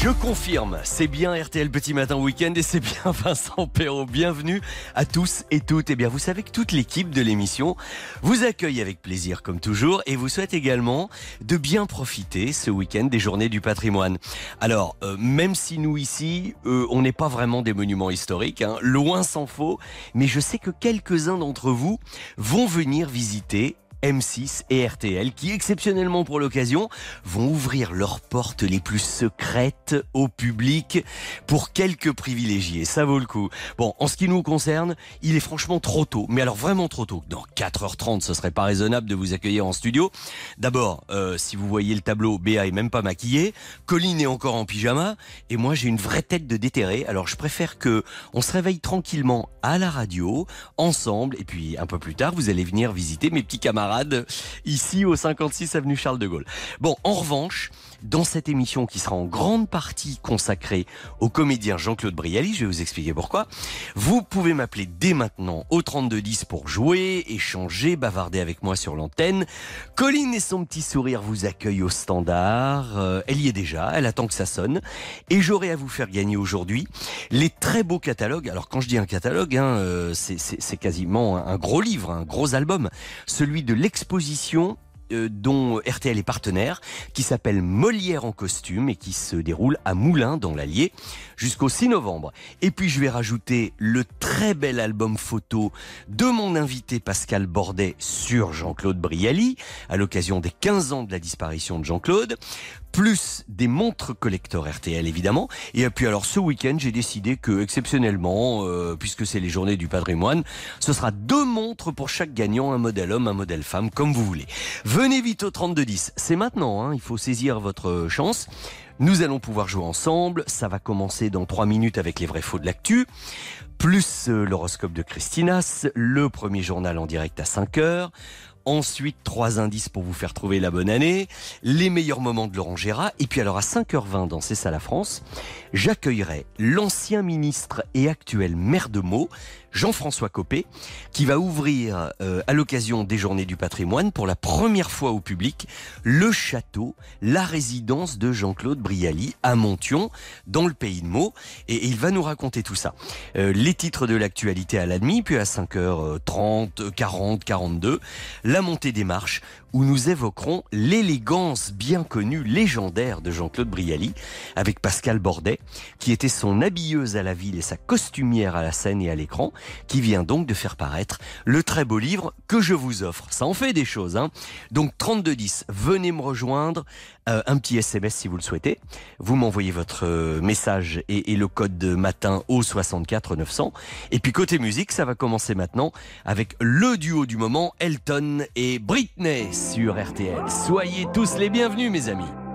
Je confirme, c'est bien RTL Petit Matin Week-end et c'est bien Vincent Perrault. Bienvenue à tous et toutes. Et eh bien, vous savez que toute l'équipe de l'émission vous accueille avec plaisir comme toujours et vous souhaite également de bien profiter ce week-end des journées du patrimoine. Alors, euh, même si nous ici, euh, on n'est pas vraiment des monuments historiques, hein, loin s'en faut, mais je sais que quelques-uns d'entre vous vont venir visiter M6 et RTL qui, exceptionnellement pour l'occasion, vont ouvrir leurs portes les plus secrètes au public pour quelques privilégiés. Ça vaut le coup. Bon, en ce qui nous concerne, il est franchement trop tôt, mais alors vraiment trop tôt. Dans 4h30, ce serait pas raisonnable de vous accueillir en studio. D'abord, euh, si vous voyez le tableau, Béa est même pas maquillée, Colline est encore en pyjama, et moi j'ai une vraie tête de déterré. Alors je préfère que on se réveille tranquillement à la radio, ensemble, et puis un peu plus tard, vous allez venir visiter mes petits camarades ici au 56 avenue Charles de Gaulle. Bon, en revanche, dans cette émission qui sera en grande partie consacrée au comédien Jean-Claude Brialy, je vais vous expliquer pourquoi, vous pouvez m'appeler dès maintenant au 3210 pour jouer, échanger, bavarder avec moi sur l'antenne. Colline et son petit sourire vous accueillent au standard. Euh, elle y est déjà, elle attend que ça sonne. Et j'aurai à vous faire gagner aujourd'hui les très beaux catalogues. Alors quand je dis un catalogue, hein, euh, c'est quasiment un gros livre, un gros album. Celui de l'exposition euh, dont RTL est partenaire, qui s'appelle Molière en costume et qui se déroule à Moulins dans l'Allier jusqu'au 6 novembre. Et puis je vais rajouter le très bel album photo de mon invité Pascal Bordet sur Jean-Claude Brialy à l'occasion des 15 ans de la disparition de Jean-Claude plus des montres collector RTL évidemment. Et puis alors ce week-end, j'ai décidé que exceptionnellement, euh, puisque c'est les journées du patrimoine, ce sera deux montres pour chaque gagnant, un modèle homme, un modèle femme, comme vous voulez. Venez vite au 3210, c'est maintenant, hein, il faut saisir votre chance. Nous allons pouvoir jouer ensemble, ça va commencer dans trois minutes avec les vrais faux de l'actu plus euh, l'horoscope de Christinas, le premier journal en direct à 5 heures, Ensuite, trois indices pour vous faire trouver la bonne année, les meilleurs moments de Laurent Gérard. Et puis alors à 5h20 dans C'est ça la France, j'accueillerai l'ancien ministre et actuel maire de Meaux, Jean-François Copé, qui va ouvrir euh, à l'occasion des Journées du patrimoine pour la première fois au public le château, la résidence de Jean-Claude Brialy à Montion, dans le pays de Meaux. Et, il va nous raconter tout ça. Euh, les titres de l'actualité à la puis à 5h30, 40, 42, la montée des marches, où nous évoquerons l'élégance bien connue, légendaire de Jean-Claude Brialy, avec Pascal Bordet, qui était son habilleuse à la ville et sa costumière à la scène et à l'écran, qui vient donc de faire paraître le très beau livre que je vous offre. Ça en fait des choses, hein Donc 3210, venez me rejoindre, euh, un petit SMS si vous le souhaitez. Vous m'envoyez votre euh, message et, le code de matin au 64 900. Et puis côté musique, ça va commencer maintenant avec le duo du moment, Elton et Britney sur RTL. Soyez tous les bienvenus mes amis.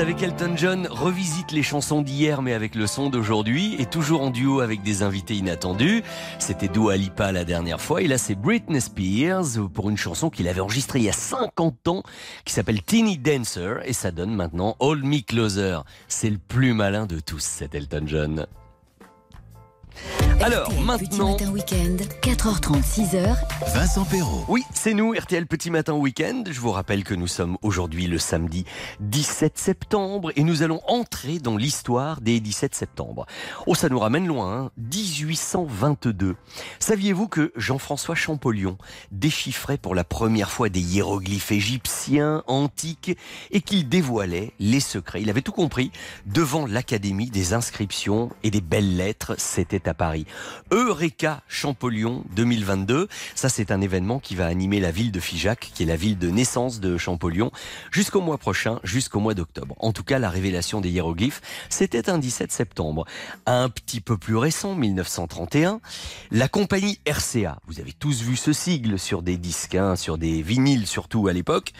Savez qu'Elton John revisite les chansons d'hier mais avec le son d'aujourd'hui et toujours en duo avec des invités inattendus. C'était Dua Lipa la dernière fois et là c'est Britney Spears pour une chanson qu'il avait enregistrée il y a 50 ans qui s'appelle Teeny Dancer et ça donne maintenant Hold Me Closer. C'est le plus malin de tous cet Elton John. Alors RTL Petit maintenant... matin week-end, 4h30, 6h, Vincent Perrault. Oui, c'est nous, RTL Petit Matin Week-end. Je vous rappelle que nous sommes aujourd'hui le samedi 17 septembre et nous allons entrer dans l'histoire des 17 septembre. Oh, ça nous ramène loin, hein 1822. Saviez-vous que Jean-François Champollion déchiffrait pour la première fois des hiéroglyphes égyptiens antiques et qu'il dévoilait les secrets? Il avait tout compris devant l'Académie des inscriptions et des belles lettres. C'était à Paris. Eureka Champollion 2022. Ça, c'est un événement qui va animer la ville de Figeac, qui est la ville de naissance de Champollion, jusqu'au mois prochain, jusqu'au mois d'octobre. En tout cas, la révélation des hiéroglyphes, c'était un 17 septembre. Un petit peu plus récent, 1931, la compagnie RCA, vous avez tous vu ce sigle sur des disques, hein, sur des vinyles surtout à l'époque,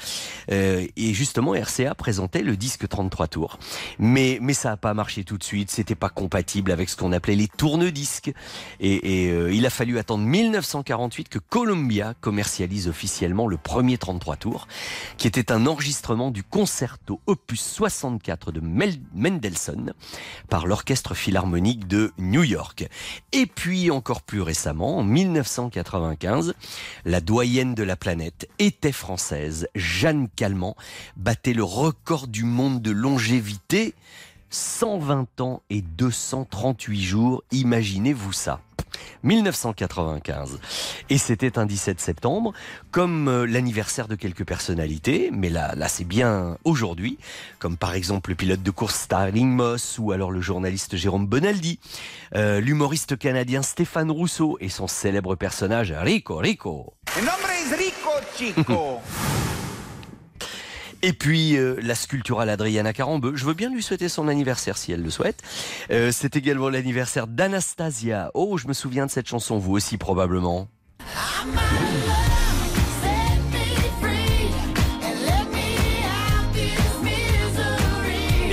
euh, et justement, RCA présentait le disque 33 tours. Mais, mais ça n'a pas marché tout de suite, c'était pas compatible avec ce qu'on appelait les tourne-disques. Et, euh, il a fallu attendre 1948 que Columbia commercialise officiellement le premier 33 tours, qui était un enregistrement du concerto opus 64 de Mendelssohn par l'Orchestre Philharmonique de New York. Et puis encore plus récemment, en 1995, la doyenne de la planète était française. Jeanne Calment battait le record du monde de longévité. 120 ans et 238 jours, imaginez-vous ça. 1995. Et c'était un 17 septembre, comme euh, l'anniversaire de quelques personnalités, mais là, là c'est bien aujourd'hui, comme par exemple le pilote de course Starling Moss ou alors le journaliste Jérôme Bonaldi, euh, l'humoriste canadien Stéphane Rousseau et son célèbre personnage Rico Rico. Chico. Et puis euh, la sculpturale Adriana Carambeu, je veux bien lui souhaiter son anniversaire si elle le souhaite. Euh, c'est également l'anniversaire d'Anastasia. Oh, je me souviens de cette chanson, vous aussi probablement.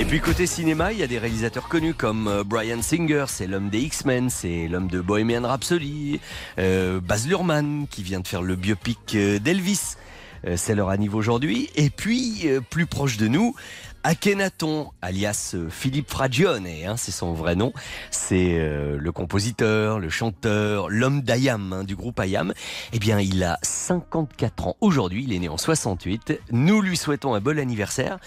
Et puis côté cinéma, il y a des réalisateurs connus comme euh, Brian Singer, c'est l'homme des X-Men, c'est l'homme de Bohemian Rhapsody, euh, Baz Luhrmann qui vient de faire le biopic d'Elvis. Euh, c'est leur anniversaire aujourd'hui. Et puis, euh, plus proche de nous, Akhenaton, alias euh, Philippe Fragione, hein, c'est son vrai nom. C'est le compositeur, le chanteur, l'homme d'Ayam, hein, du groupe Ayam. Eh bien, il a 54 ans aujourd'hui, il est né en 68. Nous lui souhaitons un bon anniversaire.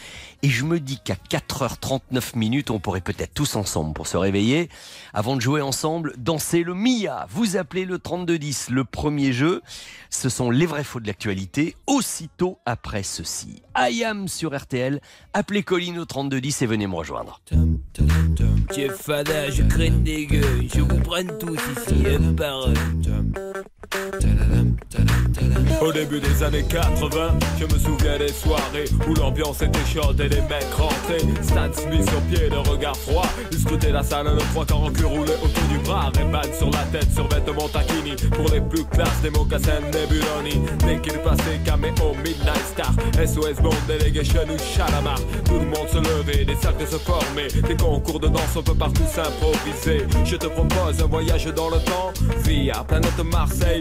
Et je me dis qu'à 4h39 minutes, on pourrait peut-être tous ensemble, pour se réveiller, avant de jouer ensemble, danser le Mia. Vous appelez le 3210, le premier jeu. Ce sont les vrais faux de l'actualité, aussitôt après ceci. Ayam sur RTL, appelez Colline au 3210 et venez me rejoindre. Fada, je gueules, je vous prenne tous ici. Au début des années 80, je me souviens des soirées où l'ambiance était chaude et les mecs rentraient. Stan Smith sur pied, le regard froid. Ils scrutaient la salle, le trois quarts en cul roulé autour du bras. Ray-Ban sur la tête, sur vêtements taquini. Pour les plus classes, des mocassins Nebuloni. Dès qu'il passait, caméo, Midnight Star. SOS Bond, Delegation ou Chalamar. Tout le monde se levait, des cercles se formaient. Des concours de danse, on peut partout s'improviser. Je te propose un voyage dans le temps. Via planète Marseille,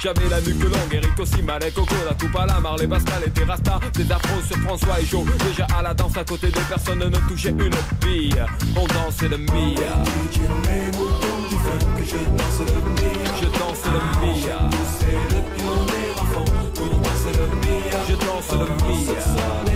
J'avais la nuque longue, Eric aussi, Malek, Coco, la coupe à la Marley, Pascal et Rasta Des afros sur François et Joe. Déjà à la danse à côté de personne ne touchait une bille. On dansait le Mia Je danse le Mia Je danse le Mia Je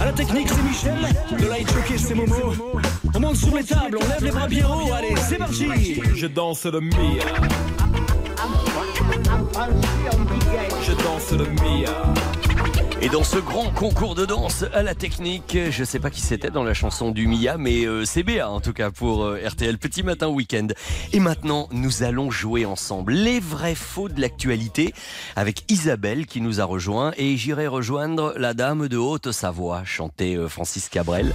À la technique, c'est Michel. Le light jockey, c'est Momo. On monte sur les tables, on lève les bras bien haut. Allez, c'est parti. Je danse le Mia Je danse le Mia Et dans ce grand concours de danse à la technique, je sais pas qui c'était dans la chanson du Mia, mais euh, c'est Béa en tout cas pour euh, RTL Petit Matin Week-end. Et maintenant, nous allons jouer ensemble les vrais faux de l'actualité avec Isabelle qui nous a rejoint et j'irai rejoindre la dame de Haute-Savoie, chantait euh, Francis Cabrel.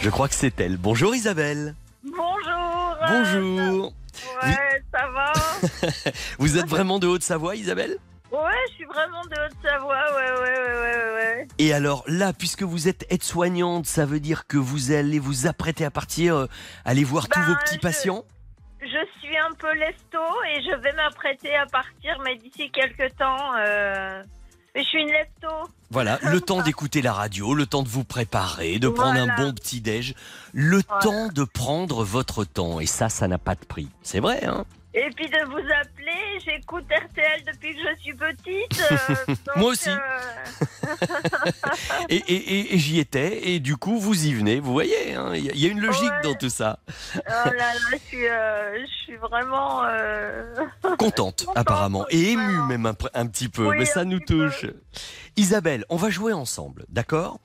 Je crois que c'est elle. Bonjour Isabelle. Bonjour. Bonjour. Ouais, ça va? Vous êtes vraiment de Haute-Savoie, Isabelle? Ouais, je suis vraiment de Haute-Savoie, ouais, ouais, ouais, ouais, ouais. Et alors là, puisque vous êtes aide-soignante, ça veut dire que vous allez vous apprêter à partir, euh, aller voir tous Ben, vos petits patients Je suis un peu lesto et je vais m'apprêter à partir, mais d'ici quelques temps. euh, je suis une lesto. Voilà, le temps d'écouter la radio, le temps de vous préparer, de prendre Voilà. un bon petit déj, le Voilà. temps de prendre votre temps. Et ça, ça n'a pas de prix. C'est vrai, hein? Et puis de vous appeler, j'écoute RTL depuis que je suis petite. euh, Moi aussi. euh, Et, et- et- et j'y étais, et du coup, vous y venez. Vous voyez, hein, il y, a- il y a une logique Ouais. dans tout ça. Oh là là, je suis, euh, je suis vraiment. Contente, apparemment, et émue même un, petit peu, Oui, mais ça nous peu. touche. Isabelle, on va jouer ensemble, d'accord?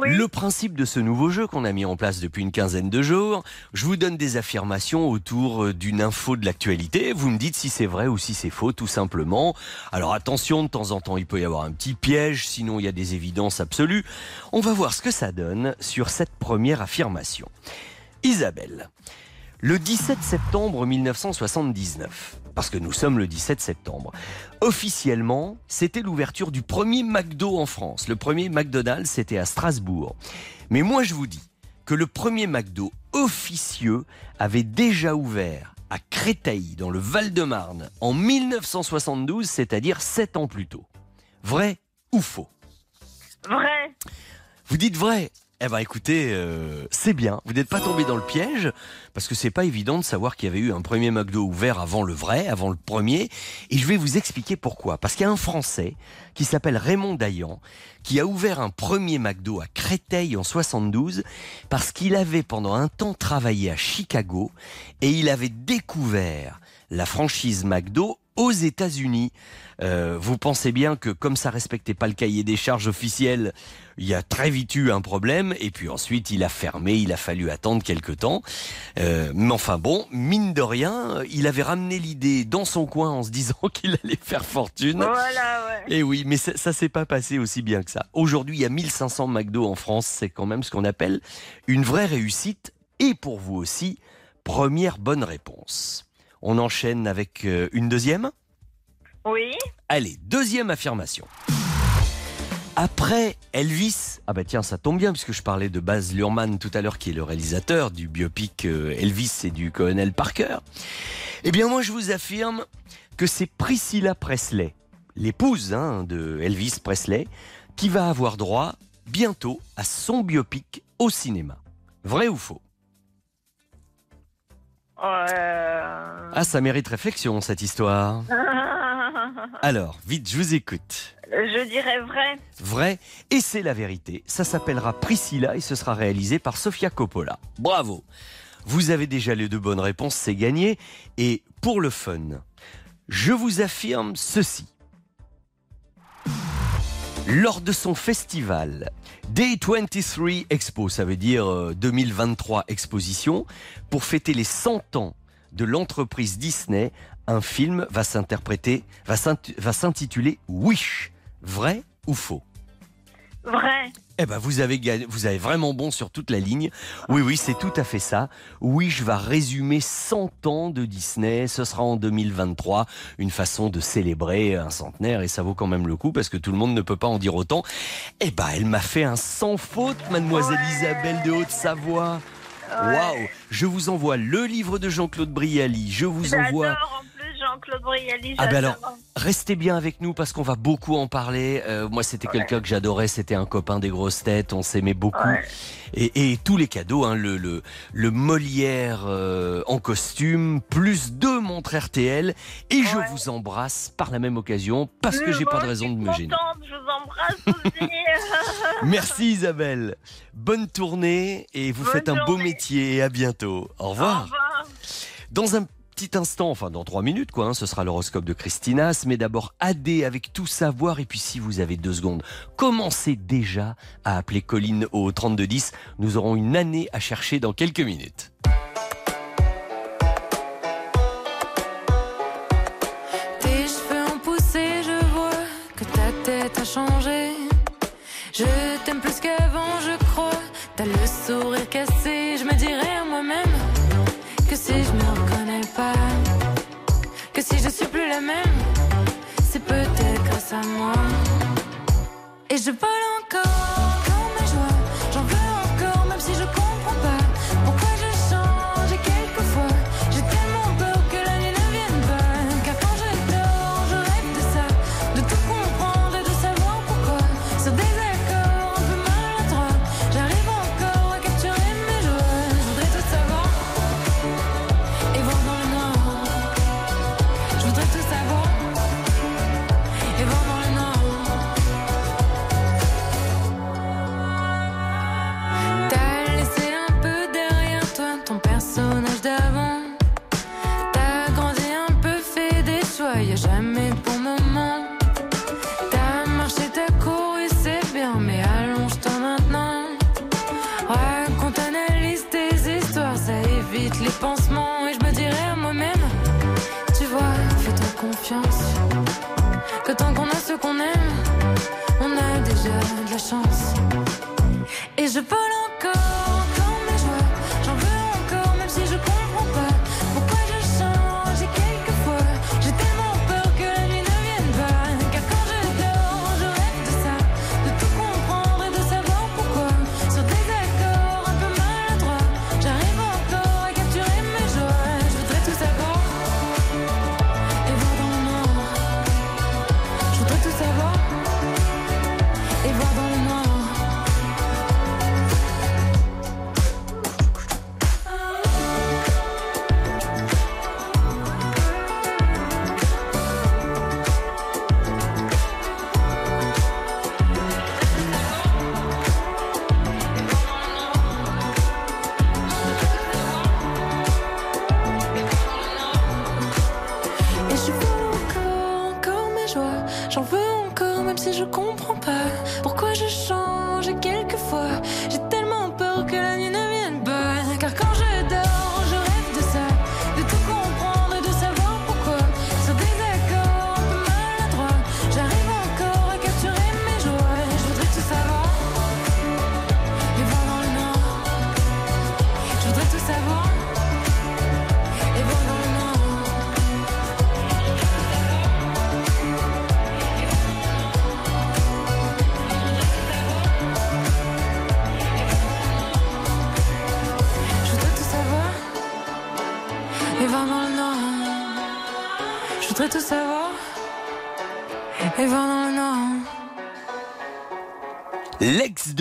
Oui. Le principe de ce nouveau jeu qu'on a mis en place depuis une quinzaine de jours, je vous donne des affirmations autour d'une info de l'actualité. Vous me dites si c'est vrai ou si c'est faux, tout simplement. Alors attention, de temps en temps, il peut y avoir un petit piège, sinon il y a des évidences absolues. On va voir ce que ça donne sur cette première affirmation. Isabelle, le 17 septembre 1979, parce que nous sommes le 17 septembre, officiellement, c'était l'ouverture du premier McDo en France. Le premier McDonald's, c'était à Strasbourg. Mais moi, je vous dis que le premier McDo officieux avait déjà ouvert à Créteil, dans le Val-de-Marne, en 1972, c'est-à-dire 7 ans plus tôt. Vrai ou faux? Vrai. Vous dites vrai Eh ben écoutez, euh, c'est bien. Vous n'êtes pas tombé dans le piège parce que c'est pas évident de savoir qu'il y avait eu un premier McDo ouvert avant le vrai, avant le premier. Et je vais vous expliquer pourquoi. Parce qu'il y a un Français qui s'appelle Raymond Dayan qui a ouvert un premier McDo à Créteil en 72 parce qu'il avait pendant un temps travaillé à Chicago et il avait découvert la franchise McDo aux États-Unis. Euh, vous pensez bien que comme ça respectait pas le cahier des charges officiel, il y a très vite eu un problème et puis ensuite il a fermé, il a fallu attendre quelques temps. Euh, mais enfin bon, mine de rien, il avait ramené l'idée dans son coin en se disant qu'il allait faire fortune. Voilà, ouais. Et oui, mais ça, ça s'est pas passé aussi bien que ça. Aujourd'hui, il y a 1500 McDo en France, c'est quand même ce qu'on appelle une vraie réussite et pour vous aussi, première bonne réponse. On enchaîne avec euh, une deuxième Oui. Allez, deuxième affirmation. Après Elvis, ah bah tiens, ça tombe bien puisque je parlais de Baz Luhrmann tout à l'heure qui est le réalisateur du biopic euh, Elvis et du colonel Parker. Eh bien moi je vous affirme que c'est Priscilla Presley, l'épouse hein, de Elvis Presley, qui va avoir droit bientôt à son biopic au cinéma. Vrai ou faux? Euh... Ah, ça mérite réflexion cette histoire. Alors, vite, je vous écoute. Je dirais vrai. Vrai, et c'est la vérité. Ça s'appellera Priscilla et ce sera réalisé par Sofia Coppola. Bravo. Vous avez déjà les deux bonnes réponses, c'est gagné. Et pour le fun, je vous affirme ceci. Lors de son festival Day 23 Expo, ça veut dire euh, 2023 exposition, pour fêter les 100 ans de l'entreprise Disney, un film va s'interpréter, va s'int- va s'intituler Wish. Vrai ou faux? Vrai. eh ben, vous avez gagné, vous avez vraiment bon sur toute la ligne. Oui, oui, c'est tout à fait ça. Wish va résumer 100 ans de Disney. Ce sera en 2023. Une façon de célébrer un centenaire et ça vaut quand même le coup parce que tout le monde ne peut pas en dire autant. Eh ben, elle m'a fait un sans faute, mademoiselle Isabelle de Haute-Savoie. Waouh Je vous envoie le livre de Jean-Claude Brialy. Je vous envoie. Jean-Claude Brialy. Ah ben alors, restez bien avec nous parce qu'on va beaucoup en parler. Euh, moi, c'était quelqu'un que j'adorais, c'était un copain des grosses têtes, on s'aimait beaucoup. Ouais. Et, et tous les cadeaux, hein, le, le, le Molière euh, en costume, plus deux montres RTL, et je vous embrasse par la même occasion parce que j'ai pas de raison de me gêner. Je vous embrasse aussi. Merci Isabelle, bonne tournée et vous Bonne faites un beau métier et à bientôt. Au Au revoir. revoir. Dans un petit instant, enfin dans trois minutes, quoi, hein, ce sera l'horoscope de Christinas, mais d'abord AD avec tout savoir. Et puis si vous avez deux secondes, commencez déjà à appeler Colline au 3210. Nous aurons une année à chercher dans quelques minutes. Tes cheveux ont poussé, je vois que ta tête a changé. Je t'aime plus qu'avant, je crois. T'as le sourire à moi. Et je vole encore qu'on aime,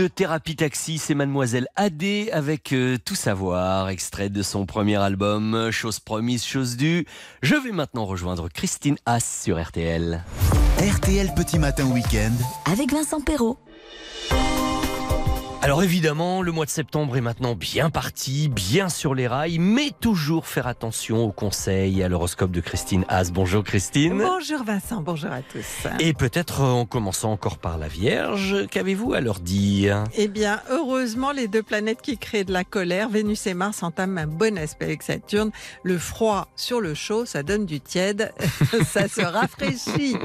de Thérapie Taxi, c'est Mademoiselle Adé avec euh, Tout Savoir, extrait de son premier album, Chose promise, chose due. Je vais maintenant rejoindre Christine Haas sur RTL. RTL Petit Matin Week-end. Avec Vincent Perrault. Alors évidemment, le mois de septembre est maintenant bien parti, bien sur les rails, mais toujours faire attention aux conseils et à l'horoscope de Christine Haas. Bonjour Christine. Bonjour Vincent, bonjour à tous. Et peut-être euh, en commençant encore par la Vierge, qu'avez-vous à leur dire? Eh bien, heureusement, les deux planètes qui créent de la colère, Vénus et Mars, entament un bon aspect avec Saturne. Le froid sur le chaud, ça donne du tiède, ça se rafraîchit.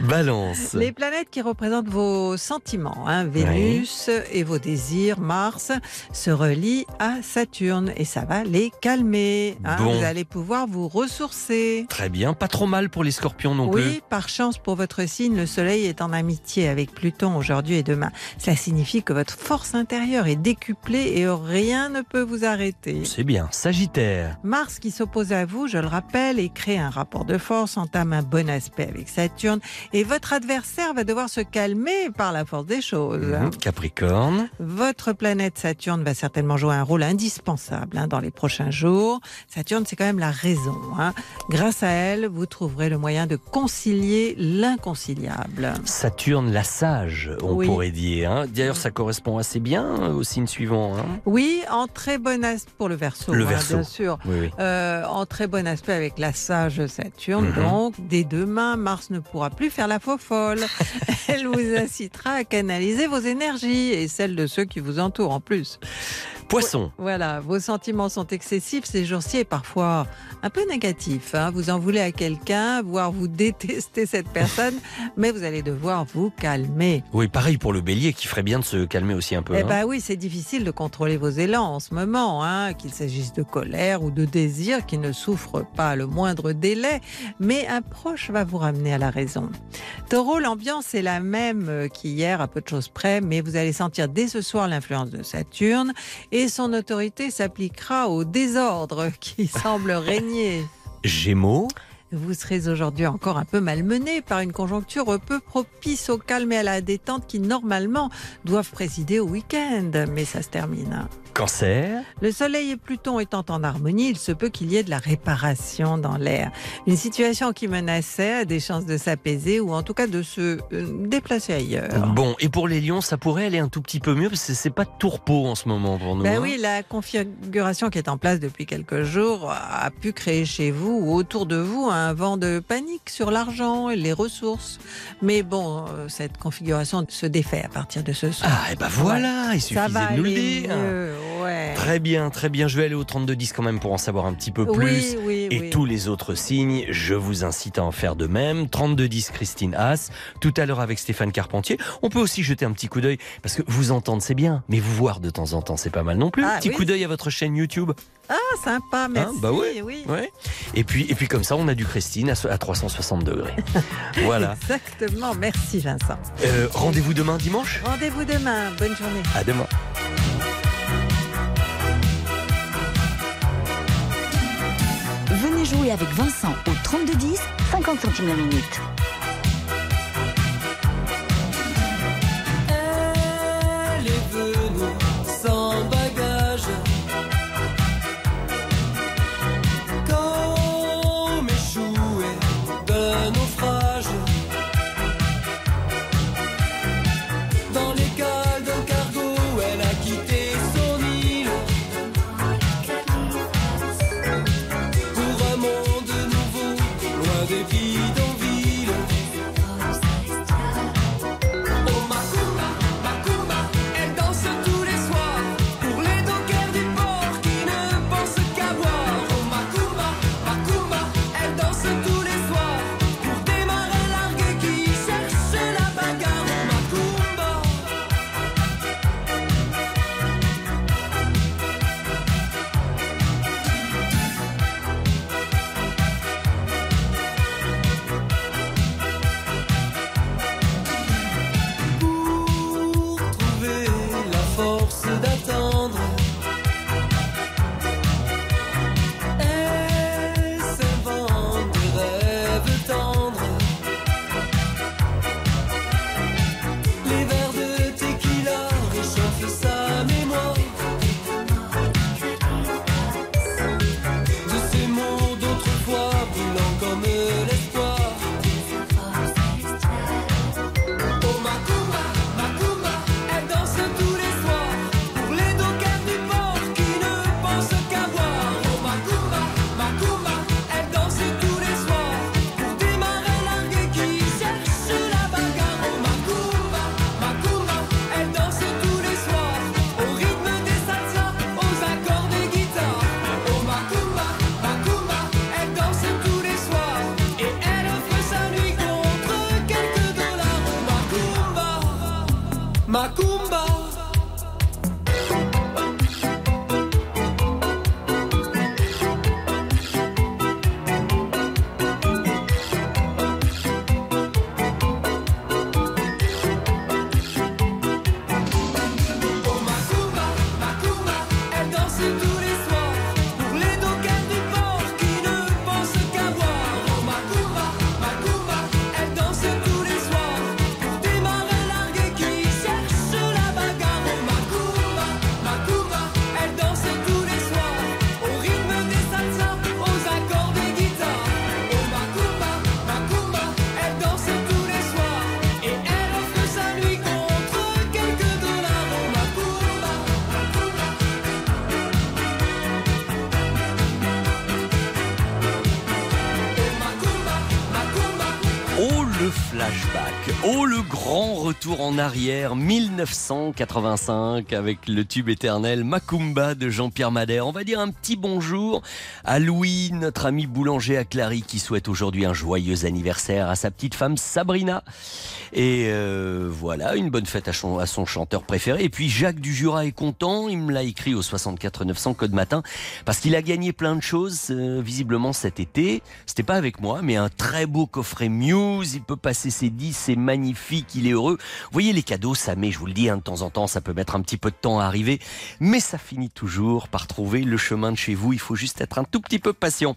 Balance. Les planètes qui représentent vos sentiments, hein, Vénus et vos désirs, Mars, se relient à Saturne et ça va les calmer. hein. Bon. Vous allez pouvoir vous ressourcer. Très bien, pas trop mal pour les scorpions non plus. Oui, par chance pour votre signe, le Soleil est en amitié avec Pluton aujourd'hui et demain. Cela signifie que votre force intérieure est décuplée et rien ne peut vous arrêter. C'est bien, Sagittaire. Mars qui s'oppose à vous, je le rappelle, et crée un rapport de force, entame un bon aspect avec Saturne, et votre adversaire va devoir se calmer par la force des choses. Mhm. Capricorne. Votre planète Saturne va certainement jouer un rôle indispensable hein, dans les prochains jours. Saturne, c'est quand même la raison. hein. Grâce à elle, vous trouverez le moyen de concilier l'inconciliable. Saturne, la sage, on Oui. pourrait dire. hein. D'ailleurs, ça correspond assez bien au signe suivant. Oui, en très bon aspect pour le Verseau, Le Verseau. bien sûr. Oui, oui. Euh, en très bon aspect avec la sage Saturne. Mhm. Donc, dès demain, Mars ne pourra plus faire la faux folle. Elle vous incitera à canaliser vos énergies et celles de ceux qui vous entourent en plus. Poisson. Voilà, vos sentiments sont excessifs ces jours-ci et parfois un peu négatifs. hein. Vous en voulez à quelqu'un, voire vous détestez cette personne, mais vous allez devoir vous calmer. Oui, pareil pour le bélier qui ferait bien de se calmer aussi un peu. Eh hein. ben oui, c'est difficile de contrôler vos élans en ce moment, hein, qu'il s'agisse de colère ou de désir qui ne souffrent pas le moindre délai, mais un proche va vous ramener à la raison. Taureau, l'ambiance est la même euh, qu'hier, à peu de choses près, mais vous allez sentir dès ce soir l'influence de Saturne et son autorité s'appliquera au désordre qui semble régner. Gémeaux. Vous serez aujourd'hui encore un peu malmené par une conjoncture peu propice au calme et à la détente qui normalement doivent présider au week-end. Mais ça se termine. Cancer. Le Soleil et Pluton étant en harmonie, il se peut qu'il y ait de la réparation dans l'air. Une situation qui menaçait a des chances de s'apaiser ou en tout cas de se euh, déplacer ailleurs. Bon, et pour les lions, ça pourrait aller un tout petit peu mieux parce que c'est pas de tourpeau en ce moment pour nous. Ben hein. oui, la configuration qui est en place depuis quelques jours a pu créer chez vous ou autour de vous un vent de panique sur l'argent et les ressources. Mais bon, euh, cette configuration se défait à partir de ce soir. Ah, et ben voilà, il va de nous le dire. mieux, ouais. Très bien, très bien. Je vais aller au 3210 quand même pour en savoir un petit peu plus. oui, et oui. tous les autres signes, je vous incite à en faire de même. 3210 Christine Haas, tout à l'heure avec Stéphane Carpentier. On peut aussi jeter un petit coup d'œil, parce que vous entendre c'est bien, mais vous voir de temps en temps c'est pas mal non plus. Ah, petit coup d'œil à votre chaîne YouTube. Ah, sympa, merci. bah ouais, oui. Ouais. Et puis, et puis comme ça, on a du Christine à 360 degrés. voilà. Exactement, merci Vincent. Euh, Rendez-vous demain dimanche? Rendez-vous demain, bonne journée. À demain. Avec Vincent au 3210, 50 centimes la minute. En arrière, 1985, avec le tube éternel Macumba de Jean-Pierre Madère. On va dire un petit bonjour à Louis, notre ami boulanger à Clary, qui souhaite aujourd'hui un joyeux anniversaire à sa petite femme Sabrina. Et euh, voilà, une bonne fête à son, à son chanteur préféré. Et puis Jacques du Jura est content, il me l'a écrit au 64 900 code matin, parce qu'il a gagné plein de choses, euh, visiblement cet été. C'était pas avec moi, mais un très beau coffret Muse, il peut passer ses 10, c'est magnifique, il est heureux. Voyez, les cadeaux, ça met, je vous le dis, hein, de temps en temps, ça peut mettre un petit peu de temps à arriver, mais ça finit toujours par trouver le chemin de chez vous. Il faut juste être un tout petit peu patient.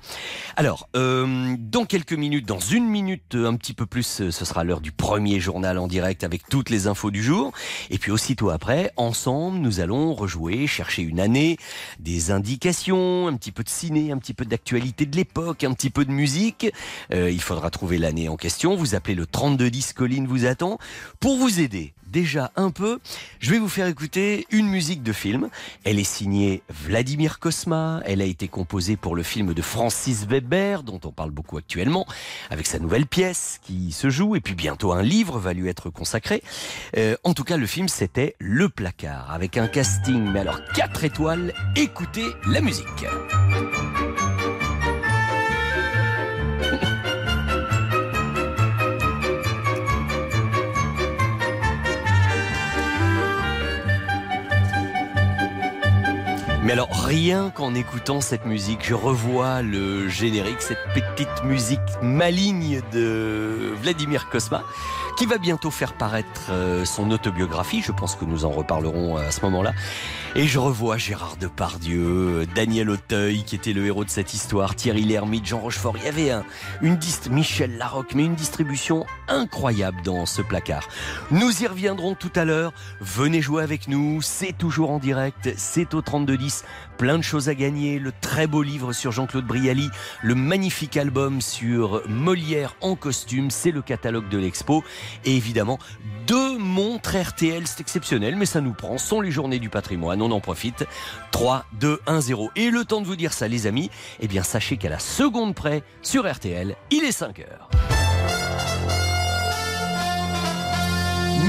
Alors, euh, dans quelques minutes, dans une minute, un petit peu plus, euh, ce sera l'heure du premier journal en direct avec toutes les infos du jour. Et puis aussitôt après, ensemble, nous allons rejouer, chercher une année, des indications, un petit peu de ciné, un petit peu d'actualité de l'époque, un petit peu de musique. Euh, il faudra trouver l'année en question. Vous appelez le 3210, Colline vous attend. Pour vous aider, déjà un peu, je vais vous faire écouter une musique de film. Elle est signée Vladimir Kosma. Elle a été composée pour le film de Francis Weber, dont on parle beaucoup actuellement, avec sa nouvelle pièce qui se joue. Et puis bientôt un livre va lui être consacré. Euh, en tout cas, le film, c'était Le Placard, avec un casting, mais alors 4 étoiles. Écoutez la musique. Mais alors, rien qu'en écoutant cette musique, je revois le générique, cette petite musique maligne de Vladimir Kosma, qui va bientôt faire paraître euh, son autobiographie. Je pense que nous en reparlerons à ce moment-là. Et je revois Gérard Depardieu, Daniel Auteuil, qui était le héros de cette histoire, Thierry Lhermitte, Jean Rochefort. Il y avait un, une dist Michel Larocque, mais une distribution incroyable dans ce placard. Nous y reviendrons tout à l'heure. Venez jouer avec nous. C'est toujours en direct. C'est au 3210 plein de choses à gagner, le très beau livre sur Jean-Claude Brialy, le magnifique album sur Molière en costume, c'est le catalogue de l'expo, et évidemment deux montres RTL, c'est exceptionnel, mais ça nous prend, sont les journées du patrimoine, on en profite. 3, 2, 1, 0. Et le temps de vous dire ça les amis, eh bien sachez qu'à la seconde près, sur RTL, il est 5 heures.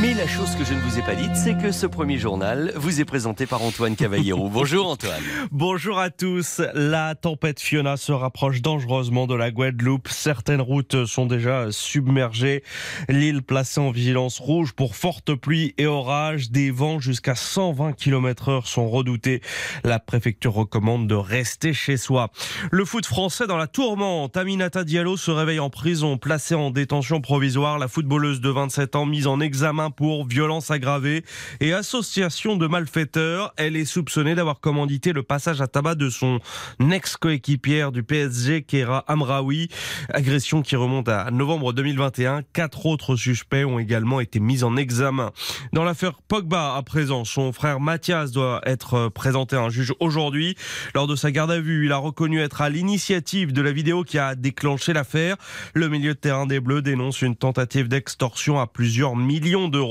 Mais la chose que je ne vous ai pas dite, c'est que ce premier journal vous est présenté par Antoine Cavallero. Bonjour Antoine. Bonjour à tous. La tempête Fiona se rapproche dangereusement de la Guadeloupe. Certaines routes sont déjà submergées. L'île placée en vigilance rouge pour fortes pluies et orages. Des vents jusqu'à 120 km heure sont redoutés. La préfecture recommande de rester chez soi. Le foot français dans la tourmente. Aminata Diallo se réveille en prison, placée en détention provisoire. La footballeuse de 27 ans mise en examen pour violence aggravée et association de malfaiteurs. Elle est soupçonnée d'avoir commandité le passage à tabac de son ex-coéquipière du PSG, Kera Amraoui. Agression qui remonte à novembre 2021. Quatre autres suspects ont également été mis en examen. Dans l'affaire Pogba, à présent, son frère Mathias doit être présenté à un juge aujourd'hui. Lors de sa garde à vue, il a reconnu être à l'initiative de la vidéo qui a déclenché l'affaire. Le milieu de terrain des Bleus dénonce une tentative d'extorsion à plusieurs millions d'euros.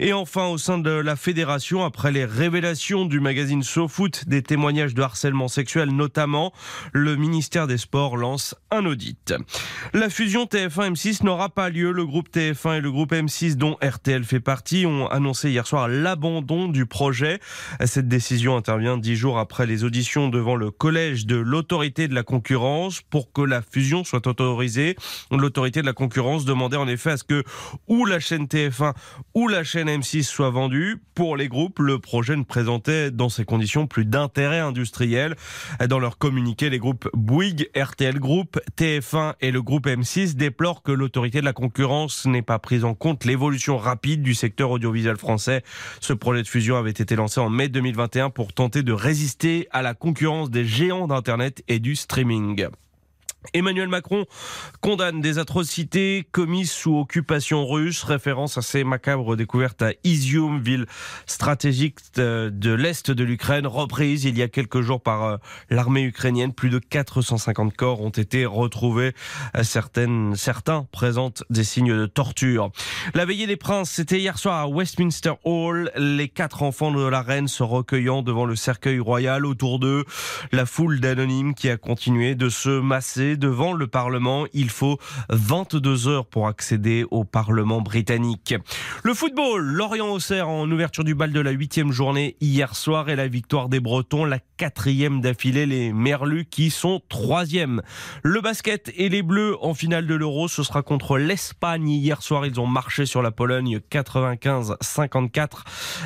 Et enfin, au sein de la fédération, après les révélations du magazine SoFoot, des témoignages de harcèlement sexuel notamment, le ministère des Sports lance un audit. La fusion TF1-M6 n'aura pas lieu. Le groupe TF1 et le groupe M6, dont RTL fait partie, ont annoncé hier soir l'abandon du projet. Cette décision intervient dix jours après les auditions devant le collège de l'autorité de la concurrence pour que la fusion soit autorisée. L'autorité de la concurrence demandait en effet à ce que ou la chaîne TF1 ou la chaîne M6 soit vendue. Pour les groupes, le projet ne présentait dans ces conditions plus d'intérêt industriel. Dans leur communiqué, les groupes Bouygues, RTL Group, TF1 et le groupe M6 déplorent que l'autorité de la concurrence n'ait pas pris en compte l'évolution rapide du secteur audiovisuel français. Ce projet de fusion avait été lancé en mai 2021 pour tenter de résister à la concurrence des géants d'Internet et du streaming. Emmanuel Macron condamne des atrocités commises sous occupation russe, référence à ces macabres découvertes à Izium, ville stratégique de l'Est de l'Ukraine, reprise il y a quelques jours par euh, l'armée ukrainienne. Plus de 450 corps ont été retrouvés. Certaines, certains présentent des signes de torture. La veillée des princes, c'était hier soir à Westminster Hall. Les quatre enfants de la reine se recueillant devant le cercueil royal autour d'eux. La foule d'anonymes qui a continué de se masser devant le Parlement. Il faut 22 heures pour accéder au Parlement britannique. Le football, Lorient-Auxerre en ouverture du bal de la huitième journée hier soir et la victoire des Bretons, la quatrième d'affilée, les Merlus qui sont troisième. Le basket et les Bleus en finale de l'Euro, ce sera contre l'Espagne. Hier soir, ils ont marché sur la Pologne 95-54.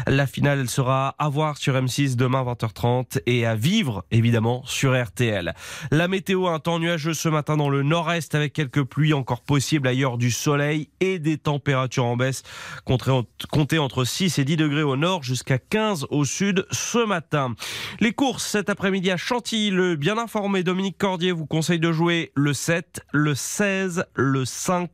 La finale elle sera à voir sur M6 demain 20h30 et à vivre évidemment sur RTL. La météo, un temps nuageux ce matin dans le nord-est avec quelques pluies encore possibles ailleurs du soleil et des températures en baisse comptées entre 6 et 10 degrés au nord jusqu'à 15 au sud ce matin. Les courses cet après-midi à Chantilly, le bien informé Dominique Cordier vous conseille de jouer le 7, le 16, le 5,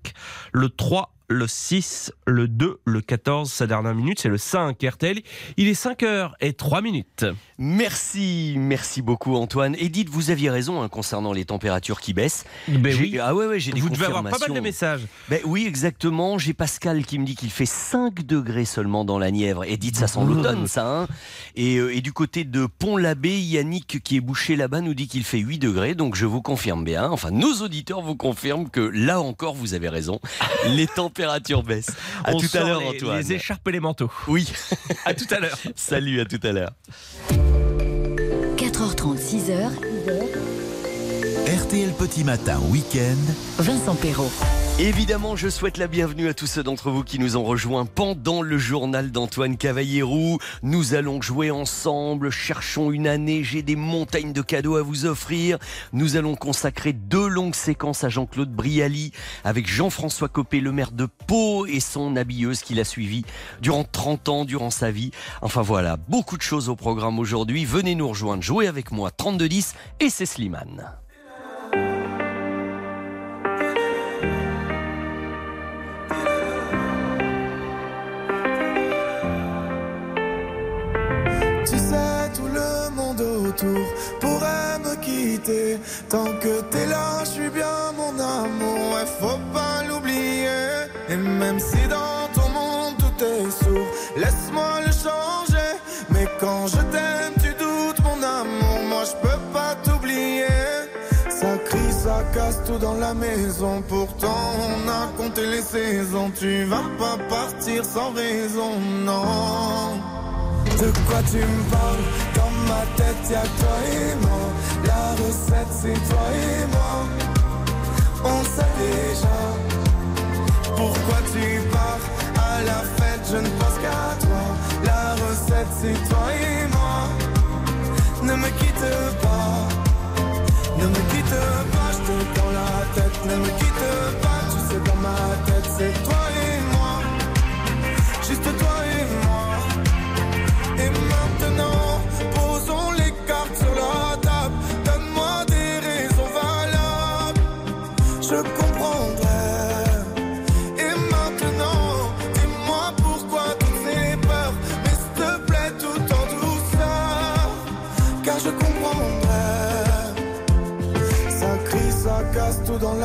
le 3 le 6, le 2, le 14, sa dernière minute, c'est le 5 RTL. Il est 5 heures et 3 minutes. Merci, merci beaucoup Antoine. Et dites, vous aviez raison hein, concernant les températures qui baissent. Ben oui. Ah ouais, ouais, j'ai des Vous devez avoir pas mal de messages. Ben oui, exactement. J'ai Pascal qui me dit qu'il fait 5 degrés seulement dans la Nièvre. Et dites, ça sent l'automne, ça. Hein et, euh, et du côté de Pont-l'Abbé, Yannick qui est bouché là-bas nous dit qu'il fait 8 degrés. Donc je vous confirme bien, enfin nos auditeurs vous confirment que là encore vous avez raison. les températures baissent. À On tout à l'heure Antoine. Les écharpes et les manteaux. Oui. à tout à l'heure. Salut, à tout à l'heure. 4h30, 6h. RTL Petit Matin Week-end. Vincent Perrault. Évidemment, je souhaite la bienvenue à tous ceux d'entre vous qui nous ont rejoints pendant le journal d'Antoine Cavallierou. Nous allons jouer ensemble, cherchons une année, j'ai des montagnes de cadeaux à vous offrir. Nous allons consacrer deux longues séquences à Jean-Claude Brialy avec Jean-François Copé, le maire de Pau et son habilleuse qui l'a suivi durant 30 ans, durant sa vie. Enfin voilà, beaucoup de choses au programme aujourd'hui. Venez nous rejoindre, jouez avec moi, 3210 et c'est Slimane. Tant que t'es là, je suis bien mon amour. Ouais, faut pas l'oublier. Et même si dans ton monde tout est sourd, laisse-moi le changer. Mais quand je t'aime, tu doutes mon amour. Moi, je peux pas t'oublier. Ça crie, ça casse tout dans la maison. Pourtant, on a compté les saisons. Tu vas pas partir sans raison, non. De quoi tu me parles? Ma tête y'a toi et moi. La recette c'est toi et moi. On sait déjà Pourquoi tu pars. À la fête je ne pense qu'à toi. La recette c'est toi et moi. Ne me quitte pas. Ne me quitte pas Je te dans la tête. Ne me quitte pas Tu sais dans ma tête c'est toi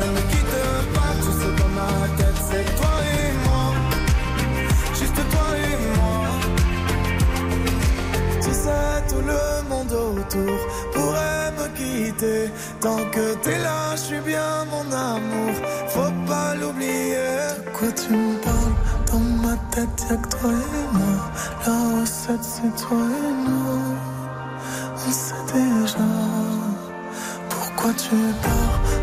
Ne me quitte pas Tu sais dans ma tête c'est toi et moi Juste toi et moi tu sais, tout le monde autour pourrait me quitter. Tant que t'es là, je suis bien mon amour. Faut pas l'oublier. De quoi tu me parles? Dans ma tête, y'a que toi et moi. La recette, c'est toi et nous. On sait déjà. Pourquoi tu pars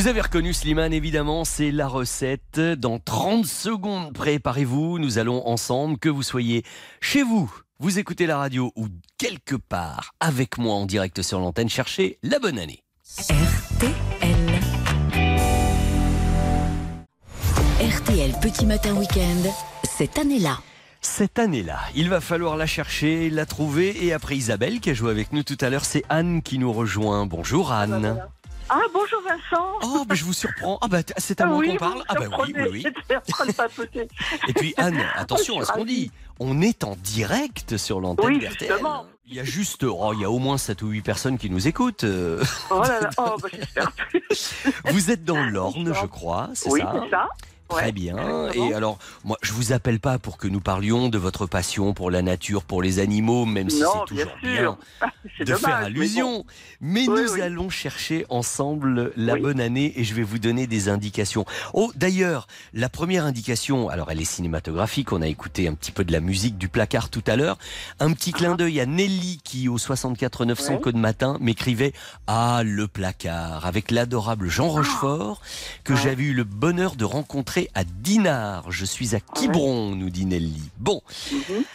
Vous avez reconnu Slimane, évidemment, c'est la recette. Dans 30 secondes, préparez-vous, nous allons ensemble, que vous soyez chez vous, vous écoutez la radio ou quelque part avec moi en direct sur l'antenne, chercher la bonne année. RTL. RTL Petit Matin Week-end, cette année-là. Cette année-là, il va falloir la chercher, la trouver. Et après Isabelle qui a joué avec nous tout à l'heure, c'est Anne qui nous rejoint. Bonjour Anne. Ah, bonjour Vincent. Oh, mais je vous surprends. Ah, bah, c'est à moi oui, qu'on parle. Ah, bah oui, oui, oui. Et puis Anne, attention à ce qu'on dit. On est en direct sur l'antenne Oui, justement. Il y a juste, oh, il y a au moins 7 ou 8 personnes qui nous écoutent. euh. Oh là là, oh, bah, j'espère. Vous êtes dans l'Orne, je crois, c'est Oui, ça c'est ça. Très Ouais, bien. exactement. Et alors, moi, je vous appelle pas pour que nous parlions de votre passion pour la nature, pour les animaux, même si c'est toujours bien de dommage, faire mais allusion. bon. Mais, Oui, nous oui. allons chercher ensemble la Oui. bonne année et je vais vous donner des indications. Oh, d'ailleurs, la première indication, alors elle est cinématographique, on a écouté un petit peu de la musique du placard tout à l'heure. Un petit clin d'œil à Nelly qui, au 64 900 Ouais. code matin, m'écrivait Ah, le placard, avec l'adorable Jean Rochefort, que j'avais eu le bonheur de rencontrer à Dinard. Je suis à Quiberon, nous dit Nelly. Bon,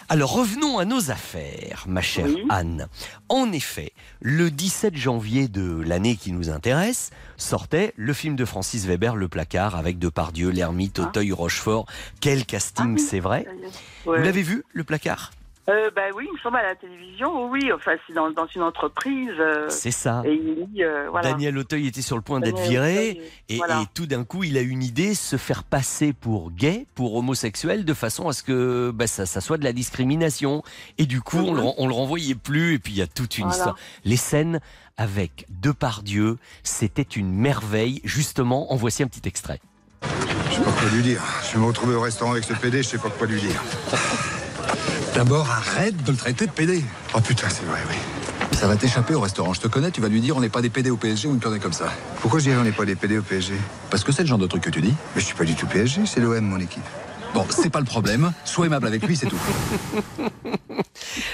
alors revenons à nos affaires, ma chère Oui. Anne. En effet, le 17 janvier de l'année qui nous intéresse, sortait le film de Francis Weber, Le Placard, avec Depardieu, l'ermite, Auteuil, Rochefort. Quel casting, c'est vrai Ouais. Vous l'avez vu, Le Placard? Euh, bah oui, il me semble à la télévision, oui, enfin, c'est dans, dans une entreprise. euh, C'est ça. Et il dit, euh, voilà. Daniel Auteuil était sur le point d'être viré Auteuil, et, voilà. et tout d'un coup il a une idée, se faire passer pour gay, pour homosexuel, de façon à ce que bah, ça, ça soit de la discrimination. Et du coup on, le, on le renvoyait plus et puis il y a toute une Voilà. histoire. Les scènes avec Depardieu, c'était une merveille. Justement, en voici un petit extrait. Je sais pas quoi lui dire. Je vais me retrouver au restaurant avec ce PD, je sais pas quoi lui dire. D'abord, arrête de le traiter de PD. Oh putain, c'est vrai, oui. Ça va t'échapper au restaurant. Je te connais, tu vas lui dire on n'est pas des PD au PSG ou une connerie comme ça. Pourquoi je dirais on n'est pas des PD au PSG Parce que c'est le genre de truc que tu dis. Mais je suis pas du tout PSG, c'est l'OM, mon équipe. Bon, c'est pas le problème. Sois aimable avec lui, c'est tout.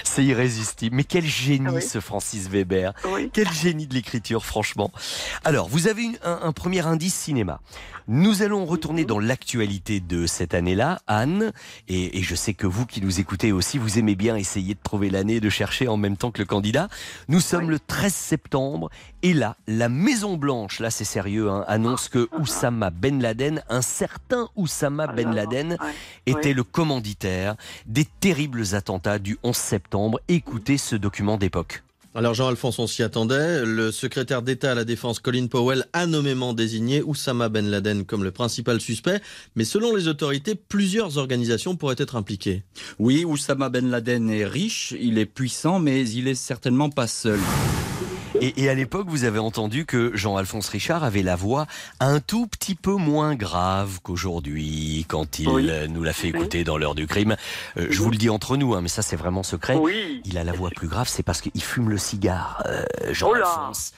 C'est irrésistible. Mais quel génie Ah oui. ce Francis Weber. Oui. Quel génie de l'écriture, franchement. Alors, vous avez une- un, un premier indice cinéma. Nous allons retourner dans l'actualité de cette année-là, Anne. Et, et je sais que vous qui nous écoutez aussi, vous aimez bien essayer de trouver l'année, de chercher en même temps que le candidat. Nous sommes le 13 septembre. Et là, la Maison Blanche, là c'est sérieux, hein, annonce que Oussama Ben Laden, un certain Oussama Ben Laden, était le commanditaire des terribles attentats du 11 septembre. Écoutez ce document d'époque. Alors Jean-Alphonse, on s'y attendait. Le secrétaire d'État à la Défense Colin Powell a nommément désigné Oussama Ben Laden comme le principal suspect, mais selon les autorités, plusieurs organisations pourraient être impliquées. Oui, Oussama Ben Laden est riche, il est puissant, mais il est certainement pas seul. Et, et à l'époque, vous avez entendu que Jean-Alphonse Richard avait la voix un tout petit peu moins grave qu'aujourd'hui, quand il Oui. nous l'a fait écouter dans l'heure du crime. Euh, je vous le dis entre nous, hein, mais ça c'est vraiment secret. Oui. Il a la voix plus grave, c'est parce qu'il fume le cigare, euh, Oh Jean-Alphonse.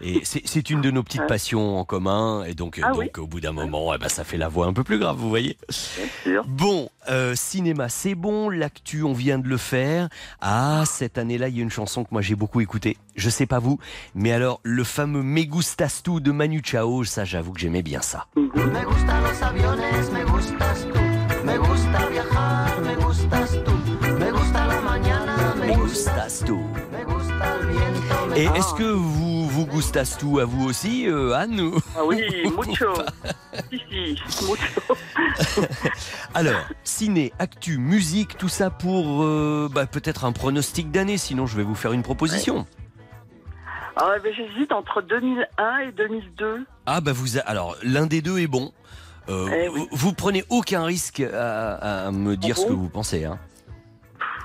Et c'est- une de nos petites passions en commun, et donc, Ah donc oui. au bout d'un moment, eh ben, ça fait la voix un peu plus grave, vous voyez. sûr. Bon, euh, cinéma, c'est bon, l'actu, on vient de le faire. Ah, cette année-là, il y a une chanson que moi j'ai beaucoup écoutée. Je sais pas vous, mais alors le fameux Me Gustas Tu de Manu Chao, ça j'avoue que j'aimais bien ça. Me gustan los aviones, me gustas tú. Me gusta viajar, me gustas tú. Me gusta la mañana, me Me gusta. Gustas Tu. Me Et est-ce que vous vous gustas tout à vous aussi, euh, Anne Ah oui, mucho. si, si, mucho. Alors, ciné, actu, musique, tout ça pour euh, bah, peut-être un pronostic d'année, sinon je vais vous faire une proposition. Ah, ben, J'hésite entre 2001 et 2002. Ah bah vous, a- alors l'un des deux est bon. Euh, Eh vous, vous prenez aucun risque à, à me dire Ah ce que vous pensez. Hein.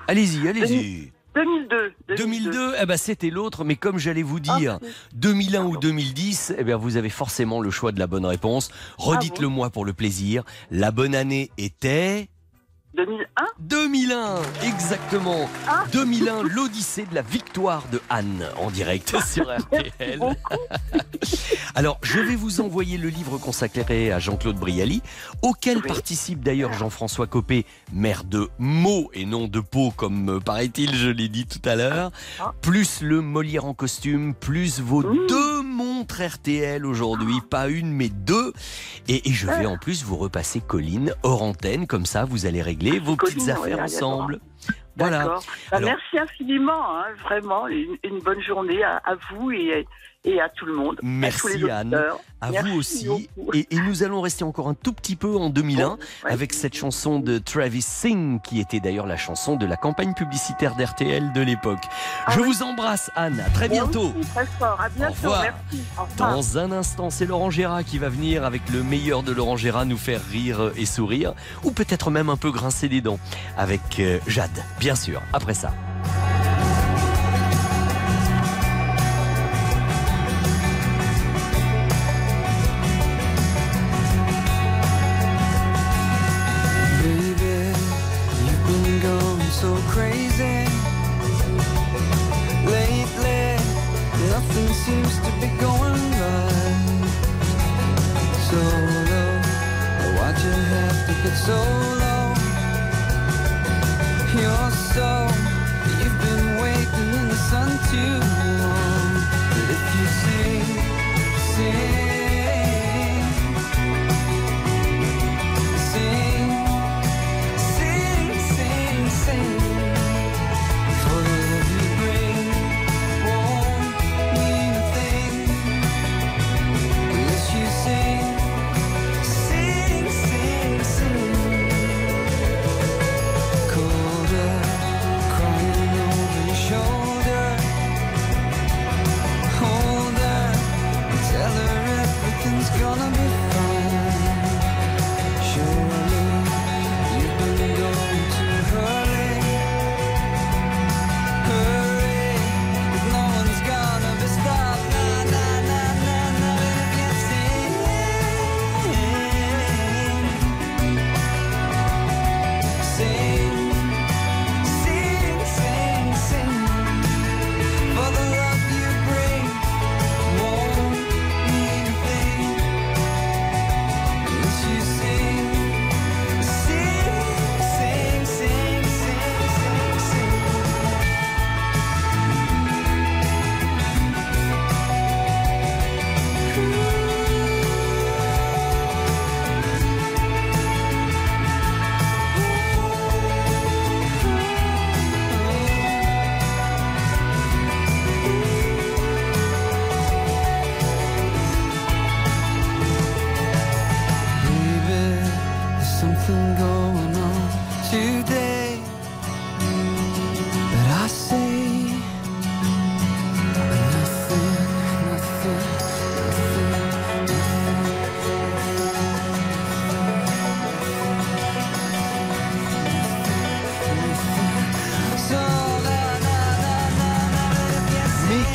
Allez-y, allez-y. 2002. 2002, eh ben c'était l'autre, mais comme j'allais vous dire, 2001 ou 2010, eh bien vous avez forcément le choix de la bonne réponse. Redites-le moi pour le plaisir. La bonne année était 2001 2001, exactement. 2001, l'Odyssée de la victoire de Anne en direct sur RTL. Alors, je vais vous envoyer le livre consacré à Jean-Claude Brialy, auquel participe d'ailleurs Jean-François Copé, maire de Meaux et non de Pau, comme euh, paraît-il, je l'ai dit tout à l'heure, plus le Molière en costume, plus vos deux montre RTL aujourd'hui, pas une mais deux. Et, et je vais en plus vous repasser Colline hors antenne, comme ça vous allez régler vos petites affaires oui, ensemble. Voilà. Bah, Alors- merci infiniment, hein, vraiment. Une, une bonne journée à, à vous et, et à tout le monde. à tous Merci les Anne, à Merci vous aussi. Et, et nous allons rester encore un tout petit peu en 2001 avec cette chanson de Travis Singh qui était d'ailleurs la chanson de la campagne publicitaire d'RTL de l'époque. Je vous embrasse Anne, à très bientôt. très fort. À bientôt. revoir. Merci. Au revoir. Dans un instant, c'est Laurent Gérard qui va venir avec le meilleur de Laurent Gérard nous faire rire et sourire, ou peut-être même un peu grincer des dents avec euh, Jade, bien sûr, après ça.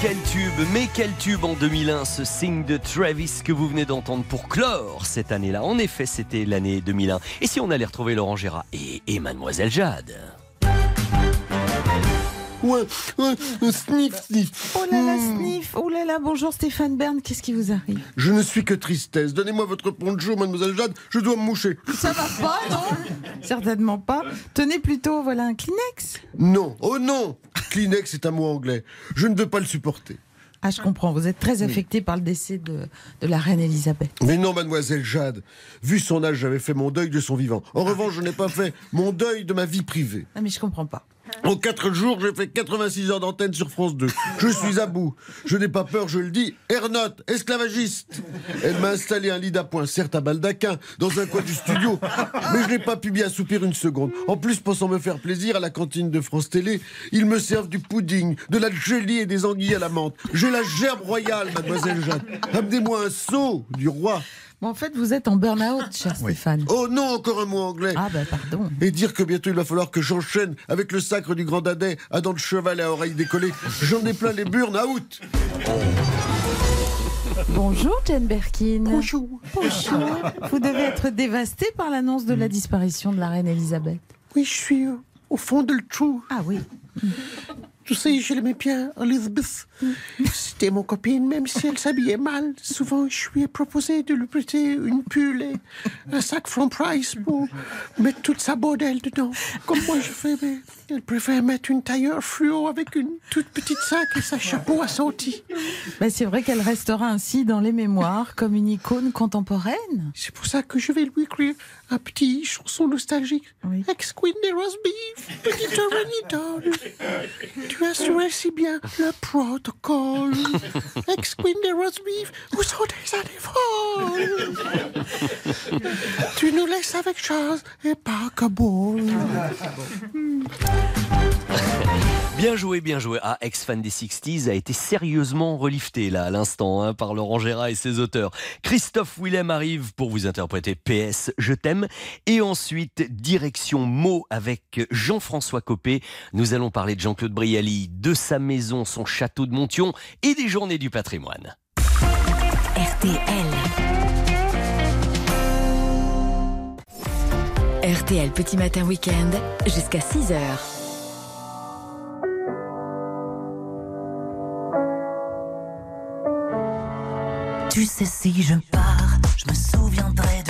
Quel tube, mais quel tube en 2001, ce signe de Travis que vous venez d'entendre pour clore cette année-là. En effet, c'était l'année 2001. Et si on allait retrouver Laurent Gérard et, et Mademoiselle Jade? Ouais, ouais, sniff, sniff. Oh là là, Hmm. sniff. Oh là là, bonjour Stéphane Bern, qu'est-ce qui vous arrive Je ne suis que tristesse. Donnez-moi votre poncho, mademoiselle Jade, je dois me moucher. Ça va pas, non Certainement pas. Tenez plutôt, voilà un Kleenex. Non, oh non Kleenex est un mot anglais. Je ne veux pas le supporter. Ah, je comprends, vous êtes très affecté par le décès de, de la reine Elisabeth. Mais non, mademoiselle Jade. Vu son âge, j'avais fait mon deuil de son vivant. En revanche, je n'ai pas fait mon deuil de ma vie privée. Ah, mais je comprends pas. En quatre jours, j'ai fait 86 heures d'antenne sur France 2. Je suis à bout. Je n'ai pas peur, je le dis. Ernotte, esclavagiste. Elle m'a installé un lit d'appoint, certes à baldaquin, dans un coin du studio. Mais je n'ai pas pu bien assoupir une seconde. En plus, pensant me faire plaisir à la cantine de France Télé, ils me servent du pudding, de la jelly et des anguilles à la menthe. J'ai la gerbe royale, mademoiselle Jeanne. Amenez-moi un seau du roi. En fait, vous êtes en burn-out, cher Stéphane. Oh non, encore un mot anglais. Ah, bah, pardon. Et dire que bientôt il va falloir que j'enchaîne avec le sacre du grand dadais à dents de cheval et à oreilles décollées. J'en ai plein les burnes, out Bonjour, Jane Birkin. Bonjour. Bonjour. Vous devez être dévasté par l'annonce de la disparition de la reine Elisabeth. Oui, je suis au fond de le trou. Ah oui. L'aimais bien, Elizabeth. C'était mon copine, même si elle s'habillait mal. Souvent, je lui ai proposé de lui prêter une pull et un sac from Price pour mettre toute sa bordelle dedans. Comme moi, je fais, mais elle préfère mettre une tailleur fluo avec une toute petite sac et sa chapeau assorti. Mais c'est vrai qu'elle restera ainsi dans les mémoires comme une icône contemporaine. C'est pour ça que je vais lui écrire un petit chanson nostalgique. Ex-Queen des Roast Beef, petite Doll. Tu assurais si bien le protocole. Ex-Queen des Roast Beef, où sont tes années folles Tu nous laisses avec Charles et pas Kaboul. Bien joué, bien joué. Ah, ex-fan des 60s a été sérieusement relifté là à l'instant hein, par Laurent Gérard et ses auteurs. Christophe Willem arrive pour vous interpréter PS Je t'aime. Et ensuite, direction Meaux avec Jean-François Copé. Nous allons parler de Jean-Claude Brialy, de sa maison, son château de Montion et des journées du patrimoine. RTL Petit Matin Week-end jusqu'à 6h. Tu sais, si je pars, je me souviendrai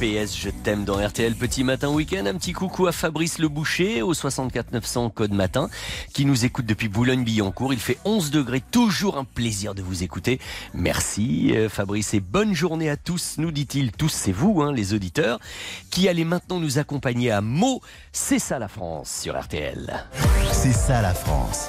PS, je t'aime dans RTL Petit Matin Week-end. Un petit coucou à Fabrice Le Boucher au 64 900 code matin qui nous écoute depuis Boulogne-Billancourt. Il fait 11 degrés, toujours un plaisir de vous écouter. Merci euh, Fabrice et bonne journée à tous, nous dit-il. Tous, c'est vous, hein, les auditeurs, qui allez maintenant nous accompagner à Meaux. C'est ça la France sur RTL. C'est ça la France.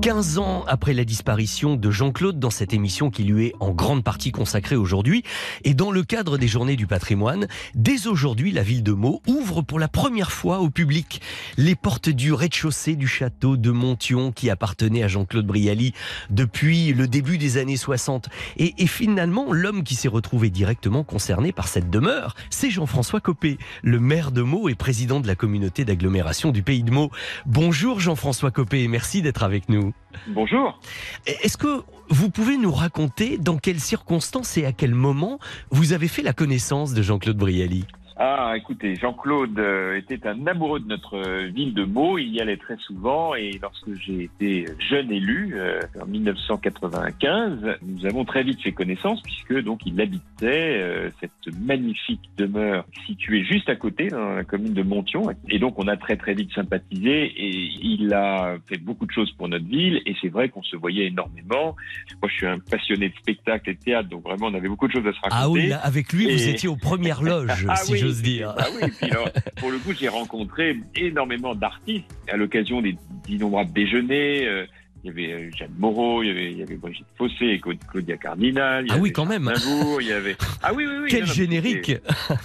15 ans après la disparition de Jean-Claude dans cette émission qui lui est en grande partie consacrée aujourd'hui, et dans le cadre des Journées du patrimoine, dès aujourd'hui, la ville de Meaux ouvre pour la première fois au public les portes du rez-de-chaussée du château de Montion qui appartenait à Jean-Claude Brialy depuis le début des années 60. Et, et finalement, l'homme qui s'est retrouvé directement concerné par cette demeure, c'est Jean-François Copé, le maire de Meaux et président de la communauté d'agglomération du Pays de Meaux. Bonjour Jean-François Copé et merci d'être avec nous. Bonjour. Est-ce que vous pouvez nous raconter dans quelles circonstances et à quel moment vous avez fait la connaissance de Jean-Claude Brialy? Ah, écoutez, Jean-Claude euh, était un amoureux de notre euh, ville de Meaux. Il y allait très souvent et lorsque j'ai été jeune élu euh, en 1995, nous avons très vite fait connaissance puisque donc il habitait euh, cette magnifique demeure située juste à côté dans la commune de Montion et donc on a très très vite sympathisé et il a fait beaucoup de choses pour notre ville et c'est vrai qu'on se voyait énormément. Moi, je suis un passionné de spectacle et de théâtre, donc vraiment on avait beaucoup de choses à se raconter. Ah oui, là, avec lui, vous étiez aux premières loges, Ah si oui, j'ose dire. Ah oui, puis alors, pour le coup, j'ai rencontré énormément d'artistes à l'occasion des d'innombrables déjeuners. euh, il y avait euh, Jeanne Moreau, il y avait, il y avait Brigitte Fossé, Claudia Cardinal. il y Ah oui, quand même. Aznavour, il y avait. Ah oui, oui, oui. Quel non, générique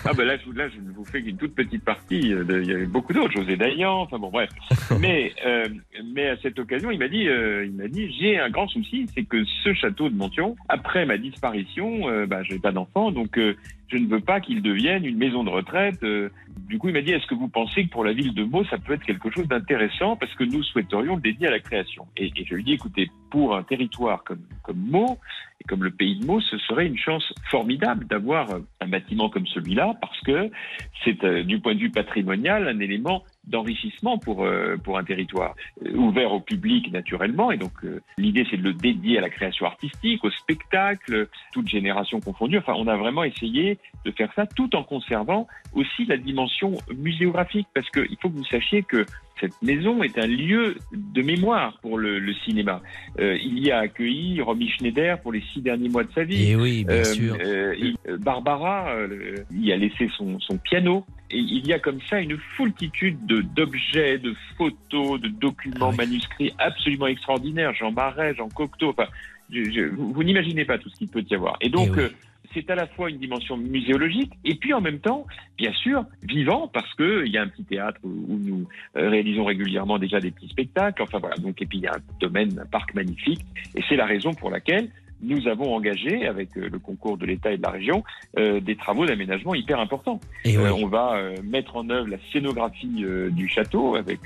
Ah ben là, je, là, je ne vous fais qu'une toute petite partie. euh, de- il y avait beaucoup d'autres, José Dayan, enfin bon, bref. mais, euh, mais à cette occasion, il m'a dit, euh, il m'a dit, j'ai un grand souci, c'est que ce château de Montion, après ma disparition, euh, bah, j'ai pas d'enfant, donc je ne veux pas qu'il devienne une maison de retraite. euh. du coup, il m'a dit, est-ce que vous pensez que pour la ville de Meaux, ça peut être quelque chose d'intéressant parce que nous souhaiterions le dédier à la création? Et, et je lui ai dit, écoutez, pour un territoire comme, Meaux, et comme le pays de Meaux, ce serait une chance formidable d'avoir un bâtiment comme celui-là parce que c'est, euh, du point de vue patrimonial, un élément d'enrichissement pour, euh, pour un territoire Euh, ouvert au public naturellement. Et donc, l'idée, c'est de le dédier à la création artistique, au spectacle, toute génération confondue. Enfin, on a vraiment essayé de faire ça tout en conservant aussi la dimension muséographique parce qu'il faut que vous sachiez que cette maison est un lieu de mémoire pour le, le cinéma. Euh, il y a accueilli Romy Schneider pour les six derniers mois de sa vie. Eh oui, bien sûr. euh, euh, Barbara euh, y a laissé son, son piano. Et il y a comme ça une foultitude de- d'objets, de, photos, de documents manuscrits absolument extraordinaires. Jean Marais, Jean Cocteau. Enfin, je- je- vous, vous n'imaginez pas tout ce qu'il peut y avoir. Et donc, euh, c'est à la fois une dimension muséologique et puis en même temps, bien sûr, vivant parce que il y a un petit théâtre où, nous euh, réalisons régulièrement déjà des petits spectacles. Enfin voilà. Donc et puis il y a un domaine, un parc magnifique. Et c'est la raison pour laquelle nous avons engagé, avec euh, le concours de l'État et de la région, euh, des travaux d'aménagement hyper importants. Et Euh, on va euh, mettre en œuvre la scénographie du château avec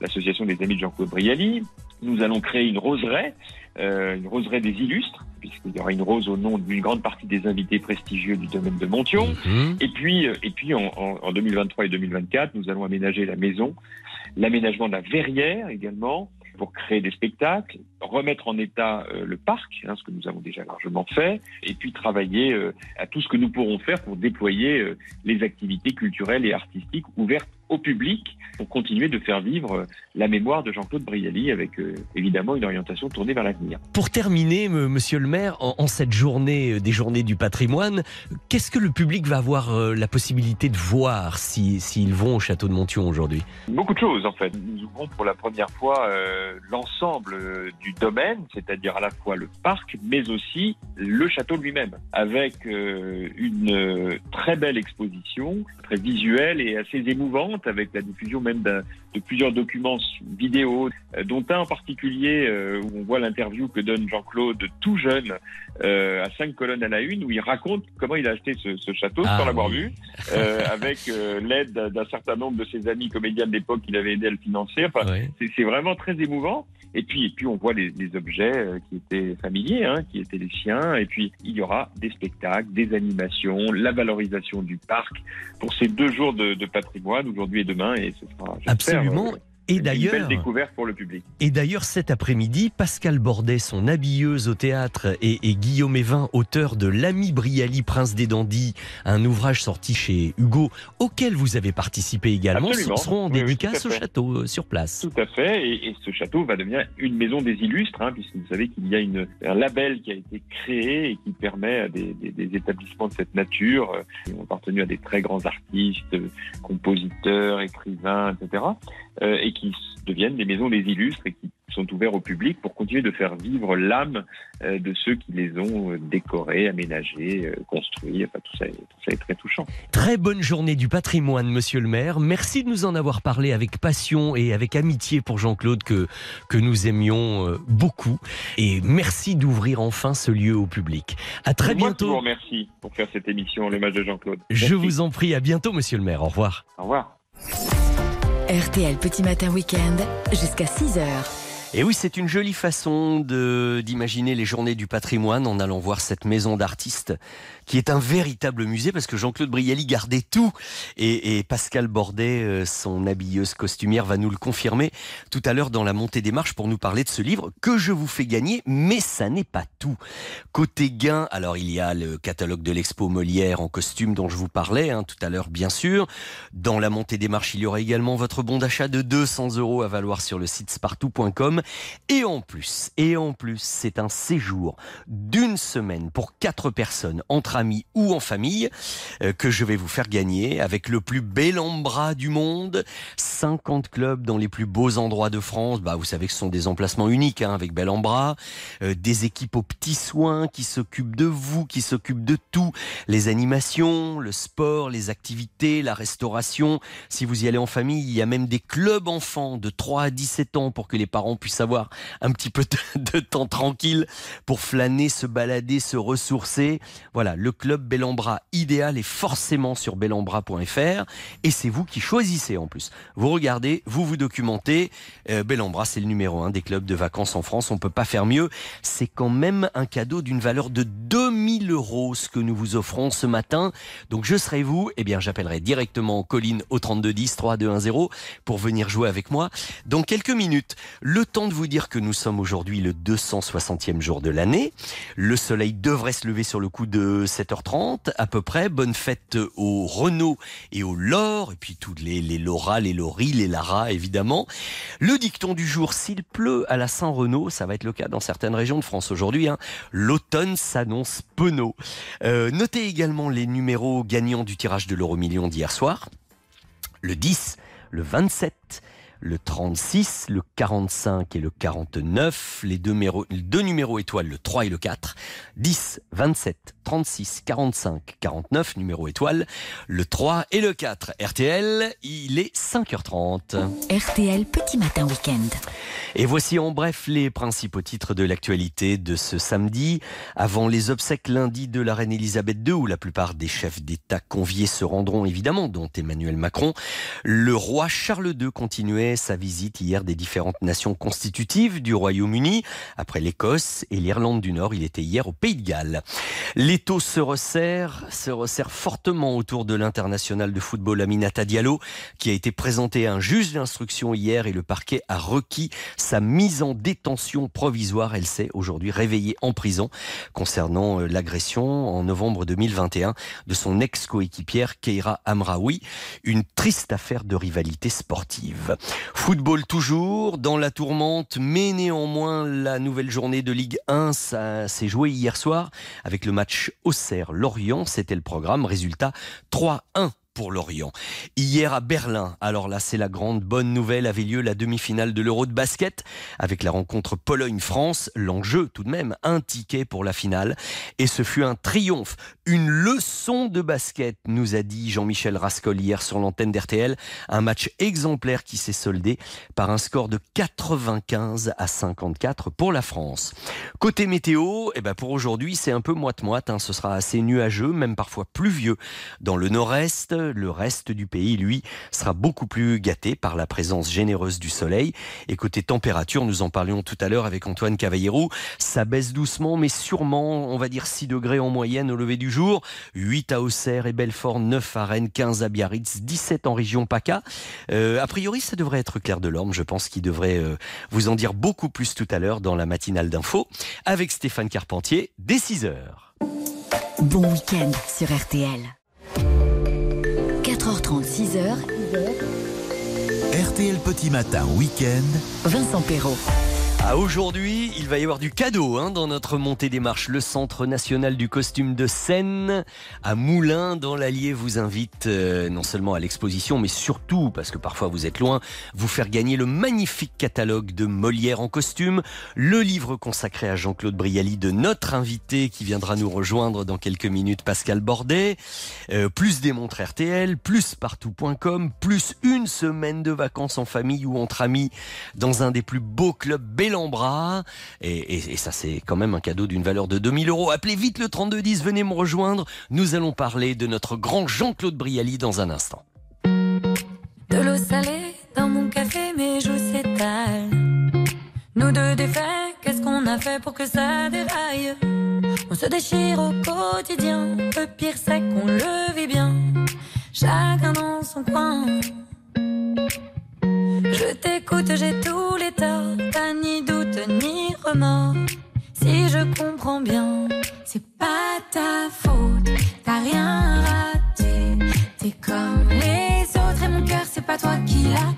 l'association des amis de Jean-Claude Brialy. Nous allons créer une roseraie, euh, une roseraie des illustres, puisqu'il y aura une rose au nom d'une grande partie des invités prestigieux du domaine de Montion. Mhm. Et puis, euh, et puis en, en- en 2023 et 2024, nous allons aménager la maison, l'aménagement de la verrière également, pour créer des spectacles, remettre en état euh, le parc, hein, ce que nous avons déjà largement fait, et puis travailler euh, à tout ce que nous pourrons faire pour déployer euh, les activités culturelles et artistiques ouvertes au public pour continuer de faire vivre euh, la mémoire de Jean-Claude Brialy avec euh, évidemment une orientation tournée vers l'avenir. Pour terminer, monsieur le maire, en, en cette journée euh, des journées du patrimoine, qu'est-ce que le public va avoir euh, la possibilité de voir si- s'ils vont au château de Montion aujourd'hui? Beaucoup de choses en fait. Nous ouvrons pour la première fois euh, l'ensemble du domaine, c'est-à-dire à la fois le parc, mais aussi le château lui-même, avec une très belle exposition, très visuelle et assez émouvante, avec la diffusion même de plusieurs documents vidéo, euh, dont un en particulier euh, où on voit l'interview que donne Jean-Claude tout jeune, euh, à cinq colonnes à la une, où il raconte comment il a acheté ce, ce château Ah sans l'avoir oui. vu, avec l'aide d'un- certain nombre de ses amis comédiens de l'époque qu'il avait aidé à le financer. Enfin, c'est- c'est vraiment très émouvant. Et puis, et puis on voit les, les objets qui étaient familiers, hein, qui étaient les siens. Et puis, il y aura des spectacles, des animations, la valorisation du parc pour ces deux jours de, de patrimoine, aujourd'hui et demain. Et ce sera, Absolument. Et une d'ailleurs, belle découverte pour le public. Et d'ailleurs, cet après-midi, Pascal Bordet, son habilleuse au théâtre, et, et Guillaume Evin, auteur de L'ami Brialy, prince des dandys, un ouvrage sorti chez Hugo, auquel vous avez participé également, Absolument. seront en Oui, dédicace au château, euh, sur place. Tout à fait, et, et ce château va devenir une maison des illustres, hein, puisque vous savez qu'il y a une, un label qui a été créé et qui permet à des, des- des établissements de cette nature, euh, qui ont appartenu à des très grands artistes, compositeurs, écrivains, etc., euh, et qui deviennent des maisons des illustres et qui sont ouverts au public pour continuer de faire vivre l'âme euh, de ceux qui les ont euh, décorés, aménagés, construits. Enfin, tout ça, est, tout ça est très touchant. Très bonne journée du patrimoine, monsieur le maire. Merci de nous en avoir parlé avec passion et avec amitié pour Jean-Claude que, que nous aimions beaucoup. Et merci d'ouvrir enfin ce lieu au public. À très moi bientôt. remercie pour faire cette émission, l'hommage de Jean-Claude. Je Merci. vous en prie, à bientôt, monsieur le maire. Au revoir. Au revoir. RTL Petit Matin Week-end jusqu'à 6h. Et oui, c'est une jolie façon d'imaginer les journées du patrimoine en allant voir cette maison d'artistes qui est un véritable musée parce que Jean-Claude Brialy gardait tout. Et, Pascal Bordet, euh, son habilleuse costumière, va nous le confirmer tout à l'heure dans la montée des marches pour nous parler de ce livre que je vous fais gagner, mais ça n'est pas tout. Côté gain, alors il y a le catalogue de l'expo Molière en costume dont je vous parlais hein, tout à l'heure, bien sûr. Dans la montée des marches, il y aura également votre bon d'achat de 200 euros à valoir sur le site spartou.com. Et en plus, et en plus, c'est un séjour d'une semaine pour quatre personnes, entre ou en famille, euh, que je vais vous faire gagner avec le plus bel embras du monde. 50 clubs dans les plus beaux endroits de France. Bah, vous savez que ce sont des emplacements uniques hein, avec bel embras. Euh, des équipes aux petits soins qui s'occupent de vous, qui s'occupent de tout. Les animations, le sport, les activités, la restauration. Si vous y allez en famille, il y a même des clubs enfants de 3 à 17 ans pour que les parents puissent avoir un petit peu de temps tranquille pour flâner, se balader, se ressourcer. Voilà, le club Bellambra idéal est forcément sur bellambra.fr et c'est vous qui choisissez en plus. Vous regardez, vous vous documentez. Euh, Bellambra, c'est le numéro un des clubs de vacances en France. On peut pas faire mieux. C'est quand même un cadeau d'une valeur de 2000 euros ce que nous vous offrons ce matin. Donc je serai vous, eh bien j'appellerai directement Colline au 3210 3210 pour venir jouer avec moi dans quelques minutes. Le temps de vous dire que nous sommes aujourd'hui le 260e jour de l'année. Le soleil devrait se lever sur le coup de 7h30 à peu près. Bonne fête au Renault et au Laure, et puis tous les, les Laura, les Laurie, les Lara évidemment. Le dicton du jour, s'il pleut à la Saint-Renaud, ça va être le cas dans certaines régions de France aujourd'hui, hein, l'automne s'annonce penaud. Notez également les numéros gagnants du tirage de l'euro million d'hier soir. Le 10, le 27, le 36, le 45 et le 49, les deux, numéros, les deux numéros étoiles, le 3 et le 4, 10, 27, 36, 45, 49, numéro étoile, le 3 et le 4. RTL, il est 5h30. RTL Petit Matin Week-end. Et voici en bref les principaux titres de l'actualité de ce samedi. Avant les obsèques lundi de la reine Elisabeth II, où la plupart des chefs d'État conviés se rendront évidemment, dont Emmanuel Macron, le roi Charles II continuait sa visite hier des différentes nations constitutives du Royaume-Uni. Après l'Écosse et l'Irlande du Nord, il était hier au Pays de Galles. L'étau se resserre, se resserre fortement autour de l'international de football Aminata Diallo, qui a été présenté à un juge d'instruction hier et le parquet a requis sa mise en détention provisoire. Elle s'est aujourd'hui réveillée en prison concernant euh, l'agression en novembre 2021 de son ex-coéquipière Keira Amraoui. Une triste affaire de rivalité sportive. Football toujours dans la tourmente, mais néanmoins la nouvelle journée de Ligue 1, ça s'est joué hier soir avec le match Auxerre-Lorient. C'était le programme. Résultat 3-1 pour Lorient. Hier à Berlin, alors là c'est la grande bonne nouvelle, avait lieu la demi-finale de l'Euro de basket avec la rencontre Pologne-France. L'enjeu tout de même, un ticket pour la finale. Et ce fut un triomphe, une leçon de basket, nous a dit Jean-Michel Rascol hier sur l'antenne d'RTL. Un match exemplaire qui s'est soldé par un score de 95 à 54 pour la France. Côté météo, eh ben pour aujourd'hui c'est un peu moite-moite, hein. ce sera assez nuageux, même parfois pluvieux dans le nord-est le reste du pays, lui, sera beaucoup plus gâté par la présence généreuse du soleil. Et côté température, nous en parlions tout à l'heure avec Antoine Cavallero, ça baisse doucement, mais sûrement, on va dire 6 degrés en moyenne au lever du jour. 8 à Auxerre et Belfort, 9 à Rennes, 15 à Biarritz, 17 en région PACA. Euh, a priori, ça devrait être Clair de l'Orme. Je pense qu'il devrait euh, vous en dire beaucoup plus tout à l'heure dans la matinale d'info avec Stéphane Carpentier dès 6 heures. Bon week-end sur RTL. 4h30, 6h. RTL Petit Matin Week-end. Vincent Perrault. Aujourd'hui, il va y avoir du cadeau hein, dans notre montée des marches. Le Centre national du costume de scène à Moulins, dans l'Allier, vous invite euh, non seulement à l'exposition, mais surtout, parce que parfois vous êtes loin, vous faire gagner le magnifique catalogue de Molière en costume, le livre consacré à Jean-Claude Brialy de notre invité qui viendra nous rejoindre dans quelques minutes, Pascal Bordet, euh, plus des montres RTL, plus partout.com, plus une semaine de vacances en famille ou entre amis dans un des plus beaux clubs Bellambra. Et, et, et ça, c'est quand même un cadeau d'une valeur de 2000 euros. Appelez vite le 3210, venez me rejoindre. Nous allons parler de notre grand Jean-Claude Brialy dans un instant. De l'eau salée dans mon café, mes joues s'étalent. Nous deux défaits, qu'est-ce qu'on a fait pour que ça déraille? On se déchire au quotidien. Le pire, c'est qu'on le vit bien. Chacun dans son coin. Je t'écoute, j'ai tous les torts. Si je comprends bien, c'est pas ta faute. T'as rien raté. T'es comme les autres et mon cœur, c'est pas toi qui l'a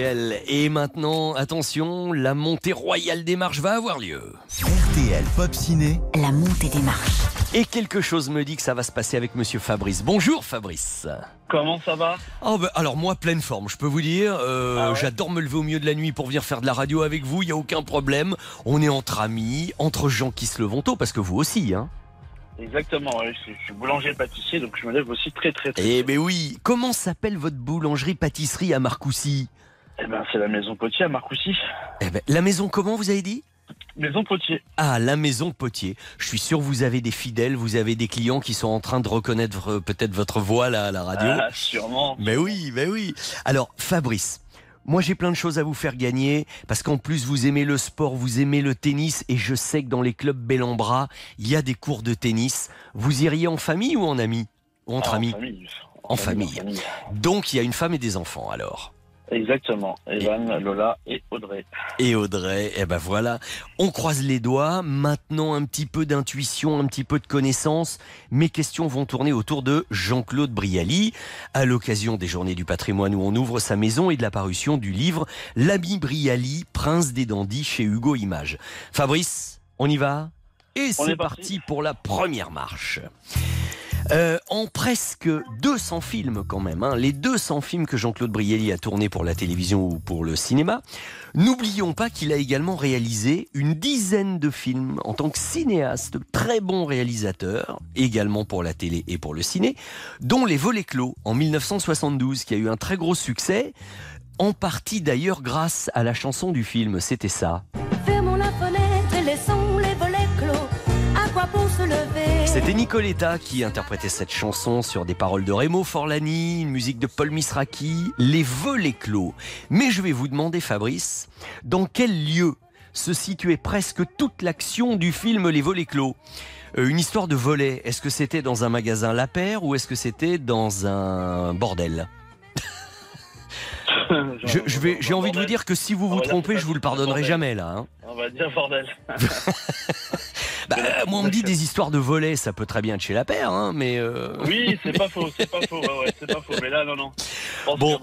RTL. Et maintenant, attention, la montée royale des marches va avoir lieu. RTL Pop Ciné. La montée des marches. Et quelque chose me dit que ça va se passer avec Monsieur Fabrice. Bonjour Fabrice. Comment ça va? Oh bah, alors moi pleine forme, je peux vous dire. euh, Ah ouais J'adore me lever au milieu de la nuit pour venir faire de la radio avec vous. Il y a aucun problème. On est entre amis, entre gens qui se levent tôt, parce que vous aussi, hein. Exactement, ouais, je, suis- je suis boulanger pâtissier, donc je me lève aussi très très très. Eh ben oui. Comment s'appelle votre boulangerie-pâtisserie à Marcoussis? Eh ben, c'est la maison Potier à Marcoussis. Eh ben, la maison comment vous avez dit? Maison Potier. Ah, la maison Potier. Je suis sûr que vous avez des fidèles, vous avez des clients qui sont en train de reconnaître euh, peut-être votre voix là à la radio. Ah, sûrement. Mais oui, mais oui. Alors, Fabrice, moi j'ai plein de choses à vous faire gagner parce qu'en plus vous aimez le sport, vous aimez le tennis et je sais que dans les clubs Bellambra, il y a des cours de tennis. Vous iriez en famille ou en amis Ou entre Ah, en amis? famille. En famille. Donc il y a une femme et des enfants alors. Exactement. Evan, Lola et Audrey. Et Audrey, eh ben voilà, on croise les doigts. Maintenant, un petit peu d'intuition, un petit peu de connaissance. Mes questions vont tourner autour de Jean-Claude Brialy, à l'occasion des Journées du patrimoine où on ouvre sa maison et de la parution du livre L'ami Brialy, prince des dandys chez Hugo Images. Fabrice, on y va? Et c'est est parti. parti pour la première marche. Euh, en presque 200 films quand même, hein, les 200 films que Jean-Claude Brialy a tournés pour la télévision ou pour le cinéma, n'oublions pas qu'il a également réalisé une dizaine de films en tant que cinéaste, très bon réalisateur, également pour la télé et pour le ciné, dont Les Volets Clos en 1972, qui a eu un très gros succès, en partie d'ailleurs grâce à la chanson du film, c'était ça. C'était Nicoletta qui interprétait cette chanson sur des paroles de Remo Forlani, une musique de Paul Misraki, Les volets clos. Mais je vais vous demander, Fabrice, dans quel lieu se situait presque toute l'action du film Les volets clos. Euh, une histoire de volet, est-ce que c'était dans un magasin La Paire ou est-ce que c'était dans un bordel? Je, je vais, j'ai envie de vous dire que si vous vous trompez, je vous le pardonnerai jamais là. hein. On va dire bordel. Bah, moi, on me dit des histoires de volets, ça peut très bien être chez la paire, hein, mais. euh, Oui, c'est pas faux, c'est pas faux, ouais, ouais, c'est pas faux. Mais là, non, non. Bon,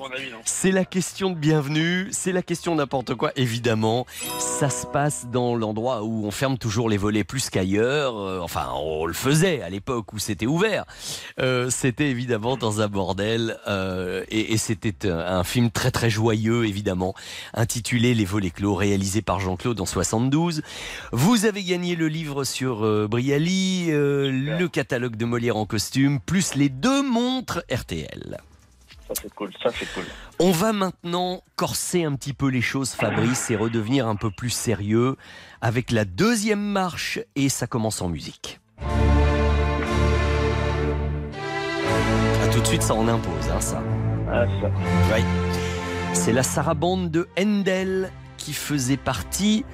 c'est la question de bienvenue, c'est la question n'importe quoi, évidemment. Ça se passe dans l'endroit où on ferme toujours les volets plus qu'ailleurs. Euh, enfin, on le faisait à l'époque où c'était ouvert. Euh, c'était évidemment dans un bordel. euh, et et c'était un, un film très très joyeux, évidemment, intitulé Les volets clos, réalisé par Jean-Claude en 72. Vous avez gagné le livre sur euh, Brialy, euh, le catalogue de Molière en costume, plus les deux montres RTL. Ça, c'est cool, ça, c'est cool. On va maintenant corser un petit peu les choses, Fabrice, et redevenir un peu plus sérieux avec la deuxième marche, et ça commence en musique. À tout de suite, ça en impose, hein, ça. Ah, ça. Oui. C'est la sarabande de Handel qui faisait partie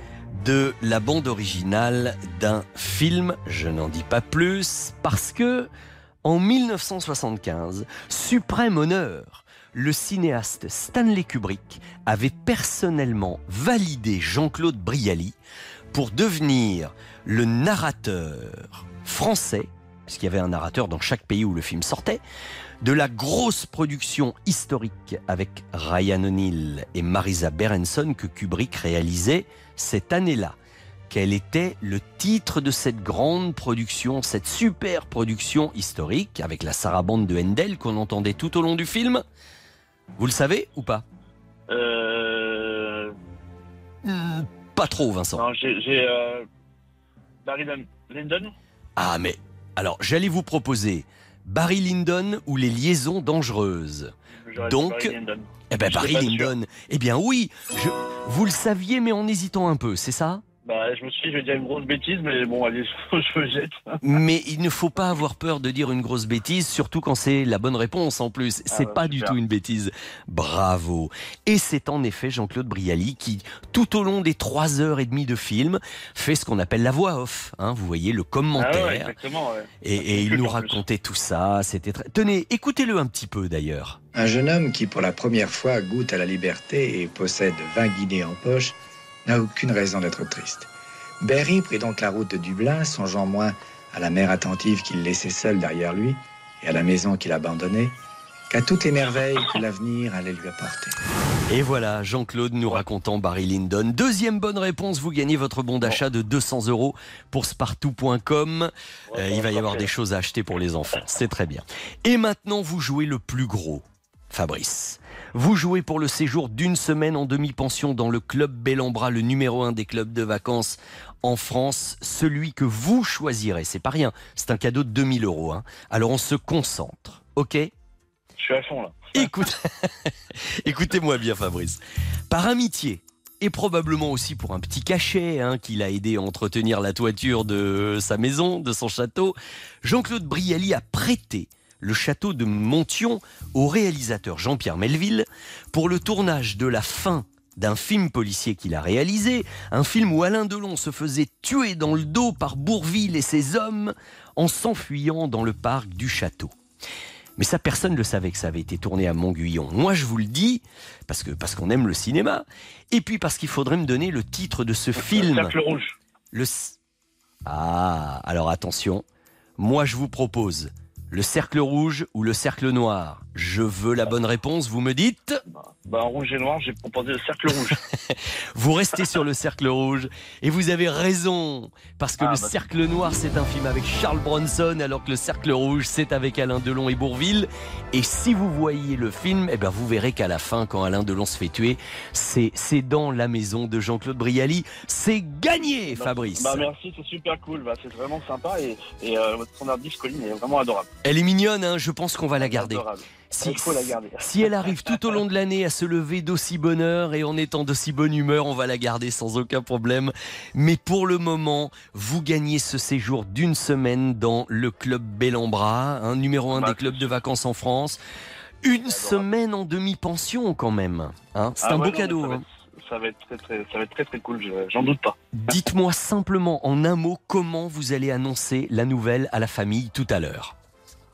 de la bande originale d'un film, je n'en dis pas plus, parce que en 1975, suprême honneur, le cinéaste Stanley Kubrick avait personnellement validé Jean-Claude Brialy pour devenir le narrateur français, puisqu'il y avait un narrateur dans chaque pays où le film sortait, de la grosse production historique avec Ryan O'Neill et Marisa Berenson que Kubrick réalisait cette année-là. Quel était le titre de cette grande production, cette super production historique avec la sarabande de Handel qu'on entendait tout au long du film? Vous le savez ou pas? Euh. Pas trop, Vincent. Non, j'ai. euh... Barry Lyn- Lyndon Ah, mais alors j'allais vous proposer Barry Lyndon ou les liaisons dangereuses. Donc, eh ben Barry. Lyndon. Eh bien oui, je, vous le saviez, mais en hésitant un peu, c'est ça? Bah, je me suis dit, je vais dire une grosse bêtise, mais bon, allez, je me jette. Mais il ne faut pas avoir peur de dire une grosse bêtise, surtout quand c'est la bonne réponse en plus. C'est bah, pas du tout une bêtise. Bravo. Et c'est en effet Jean-Claude Brialy qui, tout au long des trois heures et demie de film, fait ce qu'on appelle la voix off. hein. vous voyez le Ah commentaire. ouais, exactement, ouais. Et, et il nous racontait tout ça. C'était très... Tenez, écoutez-le un petit peu d'ailleurs. Un jeune homme qui, pour la première fois, goûte à la liberté et possède 20 guinées en poche, n'a aucune raison d'être triste. Berry prit donc la route de Dublin, songeant moins à la mère attentive qu'il laissait seule derrière lui et à la maison qu'il abandonnait, qu'à toutes les merveilles que l'avenir allait lui apporter. Et voilà, Jean-Claude nous racontant Barry Lyndon. Deuxième bonne réponse, vous gagnez votre bon d'achat de 200 euros pour spartou.com. Euh, il va y avoir des choses à acheter pour les enfants, c'est très bien. Et maintenant, vous jouez le plus gros, Fabrice. Vous jouez pour le séjour d'une semaine en demi-pension dans le club Bellambra, le numéro un des clubs de vacances en France, celui que vous choisirez. C'est pas rien, c'est un cadeau de 2000 euros. hein. Alors on se concentre, ok? Je suis à fond, là. Écoute, écoutez-moi bien, Fabrice. Par amitié et probablement aussi pour un petit cachet hein, qu'il a aidé à entretenir la toiture de sa maison, de son château, Jean-Claude Brialy a prêté le château de Montion au réalisateur Jean-Pierre Melville pour le tournage de la fin d'un film policier qu'il a réalisé, un film où Alain Delon se faisait tuer dans le dos par Bourville et ses hommes en s'enfuyant dans le parc du château. Mais ça, personne ne le savait que ça avait été tourné à Montguillon. Moi, je vous le dis, parce que parce qu'on aime le cinéma, et puis parce qu'il faudrait me donner le titre de ce film. Cercle rouge. Le... Ah, alors attention. Moi, je vous propose le cercle rouge ou le cercle noir? Je veux la bonne réponse, vous me dites? Bah, en rouge et noir, j'ai proposé le cercle rouge. Vous restez sur le cercle rouge et vous avez raison parce que Ah, le bah, cercle noir c'est un film avec Charles Bronson alors que le cercle rouge c'est avec Alain Delon et Bourville et si vous voyez le film eh ben vous verrez qu'à la fin quand Alain Delon se fait tuer c'est c'est dans la maison de Jean-Claude Brialy c'est gagné Fabrice Bah, merci, c'est super cool. Bah, c'est vraiment sympa et, et euh, votre standardiste Colline est vraiment adorable. elle est mignonne hein, je pense qu'on va la garder Adorable. Si- Il faut la garder. Si elle arrive tout au long de l'année à se lever d'aussi bonne heure et en étant d'aussi bonne humeur, on va la garder sans aucun problème. Mais pour le moment, vous gagnez ce séjour d'une semaine dans le club Bellambra, un numéro un des clubs de vacances en France. Une semaine en demi-pension quand même. hein. C'est Ah un ouais, beau non, cadeau. mais ça va hein. être- ça va être très très, ça va être très très cool. je- J'en doute pas. Dites-moi simplement en un mot comment vous allez annoncer la nouvelle à la famille tout à l'heure.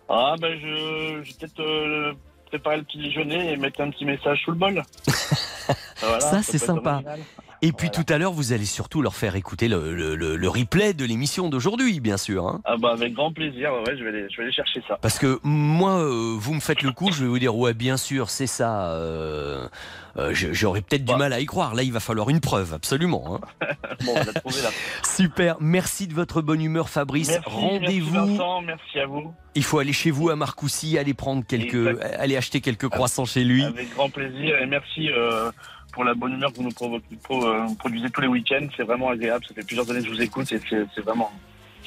Ah ben je, je vais peut-être euh, préparer le petit déjeuner et mettre un petit message sous le bol. Voilà, ça, c'est sympa. original. Et puis tout à l'heure, vous allez surtout leur faire écouter le, le- le- le replay de l'émission d'aujourd'hui, bien sûr. hein. Ah bah avec grand plaisir. Ouais, je vais aller, je vais aller chercher ça. Parce que moi, euh, vous me faites le coup, je vais vous dire, ouais, bien sûr, c'est ça. euh, euh, J'aurais peut-être du mal à y croire. Là, il va falloir une preuve, absolument. hein. bon, on trouver là. Super, merci de votre bonne humeur, Fabrice. Merci Rendez-vous. Merci à vous. Il faut aller chez vous à Marcoussis, aller prendre quelques, aller acheter quelques croissants chez lui. Avec grand plaisir et merci pour la bonne humeur que vous nous pro- euh, produisez tous les week-ends. C'est vraiment agréable. Ça fait plusieurs années que je vous écoute et c'est vraiment,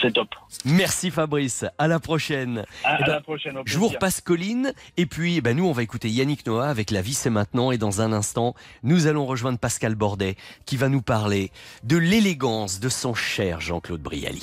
c'est top. Merci Fabrice, à la prochaine. À, Eh à ben, la prochaine. Je vous repasse Colline et puis ben, nous on va écouter Yannick Noah avec La vie c'est maintenant et dans un instant nous allons rejoindre Pascal Bordet qui va nous parler de l'élégance de son cher Jean-Claude Brialy.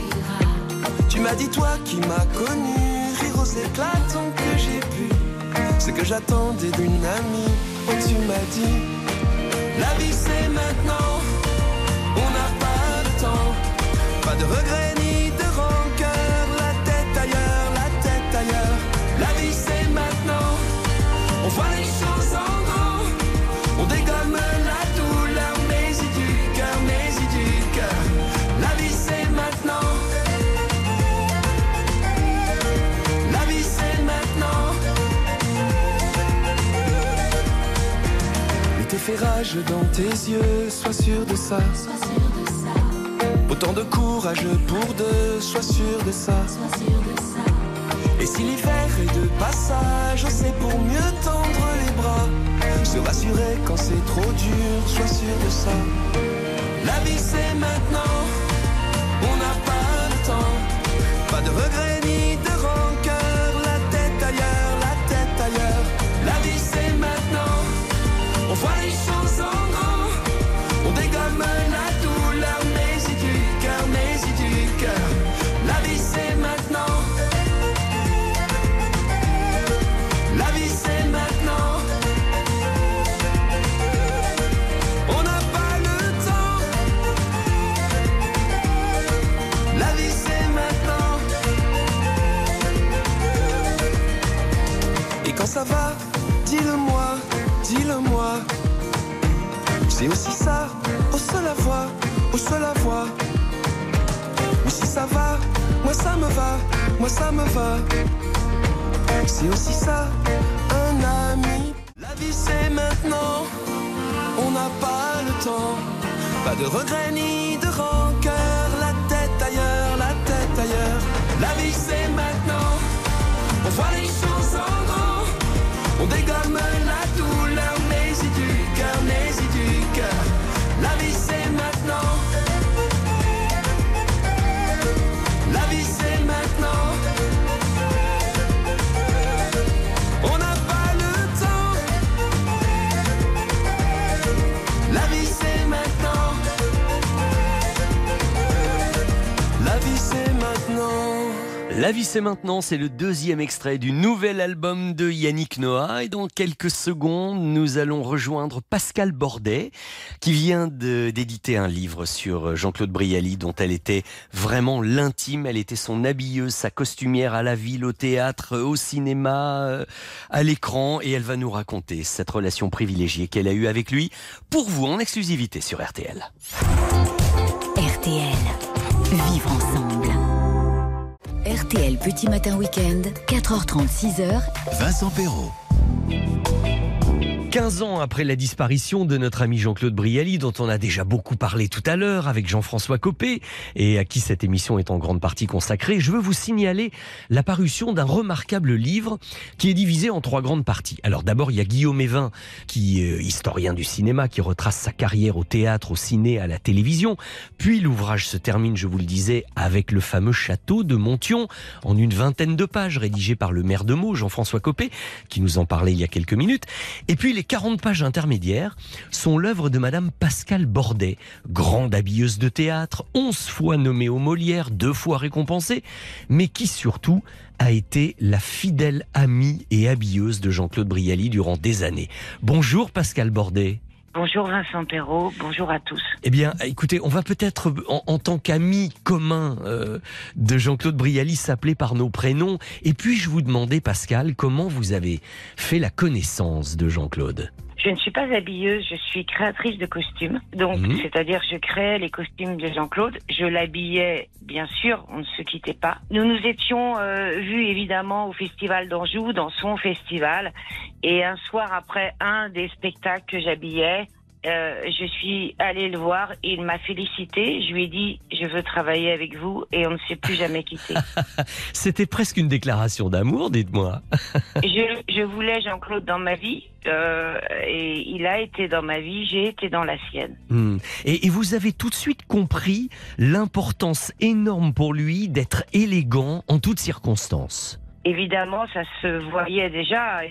Tu m'as dit toi qui m'as connu, rire aux éclatants que j'ai pu. Ce que j'attendais d'une amie, oh tu m'as dit, la vie c'est maintenant, on n'a pas le temps, pas de regrets ni tes fais rage dans tes yeux, sois sûr de ça. Autant de courage pour deux, sois sûr de ça. Et si l'hiver est de passage, c'est pour mieux tendre les bras. Se rassurer quand c'est trop dur, sois sûr de ça. La vie c'est maintenant, on n'a pas le temps. Pas de regrets ni de rancœur, la tête ailleurs, la tête ailleurs. La vie c'est maintenant, on voit les C'est aussi ça, au seul à voix, au seul à voix. Mais si ça va, moi ça me va, moi ça me va. C'est aussi ça, un ami. La vie c'est maintenant, on n'a pas le temps. Pas de regrets ni de rancœur, la tête ailleurs, la tête ailleurs. La vie c'est maintenant, on voit les choses en grand. On dégomme la Vie c'est maintenant, c'est le deuxième extrait du nouvel album de Yannick Noah et dans quelques secondes nous allons rejoindre Pascal Bordet qui vient d'éditer un livre sur Jean-Claude Brialy dont elle était vraiment l'intime, elle était son habilleuse, sa costumière à la ville, au théâtre, au cinéma, euh, à l'écran et elle va nous raconter cette relation privilégiée qu'elle a eue avec lui pour vous en exclusivité sur RTL. RTL. Vivre ensemble. RTL Petit Matin Week-end, 4h30, 6h. Vincent Perrault. 15 ans après la disparition de notre ami Jean-Claude Brialy, dont on a déjà beaucoup parlé tout à l'heure avec Jean-François Copé, et à qui cette émission est en grande partie consacrée, je veux vous signaler la parution d'un remarquable livre qui est divisé en trois grandes parties. Alors d'abord, il y a Guillaume Evin, qui est historien du cinéma, qui retrace sa carrière au théâtre, au ciné, à la télévision. Puis l'ouvrage se termine, je vous le disais, avec le fameux château de Montion, en une vingtaine de pages, rédigé par le maire de Meaux, Jean-François Copé, qui nous en parlait il y a quelques minutes. Et puis les 40 pages intermédiaires sont l'œuvre de Madame Pascale Bordet, grande habilleuse de théâtre, 11 fois nommée au Molière, deux fois récompensée, mais qui surtout a été la fidèle amie et habilleuse de Jean-Claude Brialy durant des années. Bonjour Pascal Bordet. Bonjour Vincent Perrault, bonjour à tous. Eh bien, écoutez, on va peut-être, en, tant qu'amis communs euh, de Jean-Claude Brialy, s'appeler par nos prénoms. Et puis, je vous demandais, Pascal, comment vous avez fait la connaissance de Jean-Claude? Je ne suis pas habilleuse, je suis créatrice de costumes. Donc, Mhm. c'est-à-dire, je créais les costumes de Jean-Claude. Je l'habillais, bien sûr, on ne se quittait pas. Nous nous étions euh, vus évidemment au Festival d'Anjou, dans son festival. Et un soir après un des spectacles que j'habillais, euh, je suis allée le voir et il m'a félicité. Je lui ai dit, je veux travailler avec vous et on ne s'est plus jamais quitté. C'était presque une déclaration d'amour, dites-moi. je, je voulais Jean-Claude dans ma vie euh, et il a été dans ma vie, j'ai été dans la sienne. Hmm. Et, et vous avez tout de suite compris l'importance énorme pour lui d'être élégant en toutes circonstances. Évidemment, ça se voyait déjà.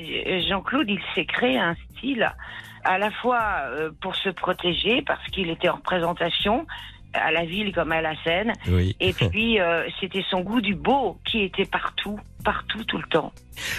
Jean-Claude, il s'est créé un style à la fois euh, pour se protéger parce qu'il était en représentation à la ville comme à la scène. Oui. Et puis, euh, c'était son goût du beau qui était partout, partout, tout le temps.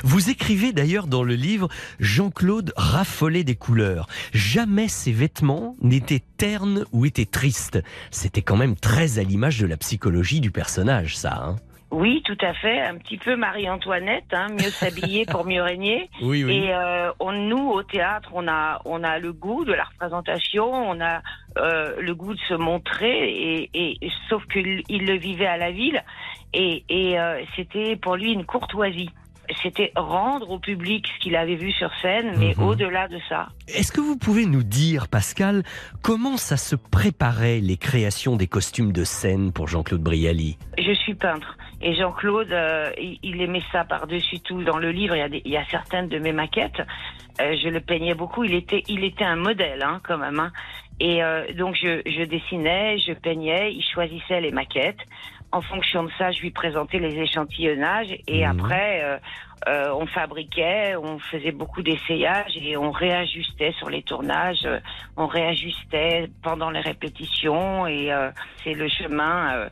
Vous écrivez d'ailleurs dans le livre Jean-Claude raffolait des couleurs. Jamais ses vêtements n'étaient ternes ou étaient tristes. C'était quand même très à l'image de la psychologie du personnage, ça. hein. Oui, tout à fait. Un petit peu Marie-Antoinette, hein, mieux s'habiller pour mieux régner. Oui, oui. Et euh, on, nous, au théâtre, on a, on a le goût de la représentation, on a euh, le goût de se montrer, et, et sauf qu'il il le vivait à la ville, et, et euh, c'était pour lui une courtoisie. C'était rendre au public ce qu'il avait vu sur scène, mais Mhm. au-delà de ça. Est-ce que vous pouvez nous dire, Pascal, comment ça se préparait les créations des costumes de scène pour Jean-Claude Brialy? Je suis peintre et Jean-Claude, euh, il, il aimait ça par-dessus tout. Dans le livre, il y a, des- il y a certaines de mes maquettes. Euh, je le peignais beaucoup. Il était, il était un modèle hein, quand même. hein. Et euh, donc je, je dessinais, je peignais. Il choisissait les maquettes. En fonction de ça, je lui présentais les échantillonnages et après, euh, euh, on fabriquait, on faisait beaucoup d'essayages et on réajustait sur les tournages, euh, on réajustait pendant les répétitions et c'est le chemin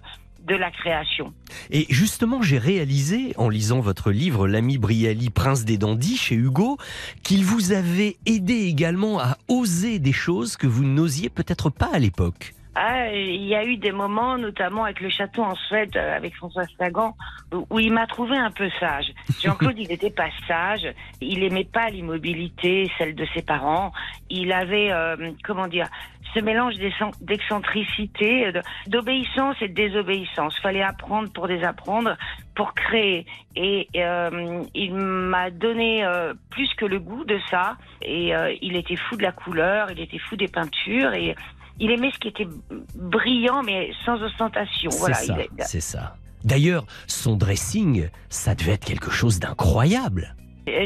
de la création. Et justement, j'ai réalisé, en lisant votre livre L'ami Brialy, Prince des Dandys, chez Hugo, qu'il vous avait aidé également à oser des choses que vous n'osiez peut-être pas à l'époque. Ah, il y a eu des moments, notamment avec le château en Suède, euh, avec François Sagan, où, il m'a trouvé un peu sage. Jean-Claude, il n'était pas sage. Il aimait pas l'immobilité, celle de ses parents. Il avait, euh, comment dire, ce mélange d'excen- d'excentricité, euh, d'obéissance et de désobéissance. Fallait apprendre pour désapprendre, pour créer. Et euh, il m'a donné euh, plus que le goût de ça. Et euh, il était fou de la couleur, il était fou des peintures et il aimait ce qui était brillant mais sans ostentation. C'est Voilà, ça, c'est ça. D'ailleurs, son dressing, ça devait être quelque chose d'incroyable.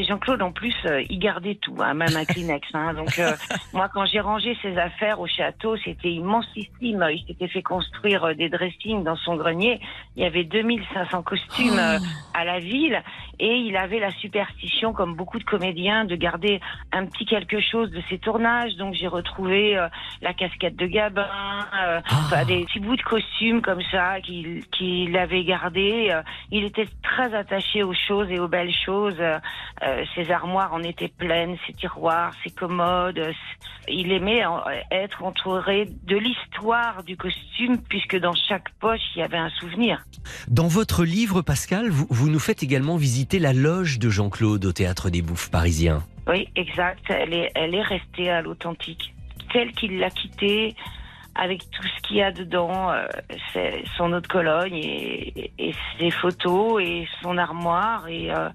Jean-Claude, en plus, euh, il gardait tout, hein, même un Kleenex. hein. Donc, euh, moi, quand j'ai rangé ses affaires au château, c'était immensissime. Il s'était fait construire euh, des dressings dans son grenier. Il y avait 2500 costumes euh, à la ville. Et il avait la superstition, comme beaucoup de comédiens, de garder un petit quelque chose de ses tournages. Donc, j'ai retrouvé la casquette de Gabin, enfin, des petits bouts de costumes comme ça qu'il qu'il avait gardé. Il était très attaché aux choses et aux belles choses. Euh, ses armoires en étaient pleines, ses tiroirs, ses commodes. Il aimait être entouré de l'histoire du costume, puisque dans chaque poche, il y avait un souvenir. Dans votre livre, Pascal, vous, vous nous faites également visiter la loge de Jean-Claude au Théâtre des Bouffes parisien. Oui, exact. Elle est, elle est restée à l'authentique, telle qu'il l'a quittée, avec tout ce qu'il y a dedans, euh, son eau de Cologne et, et ses photos et son armoire et, euh,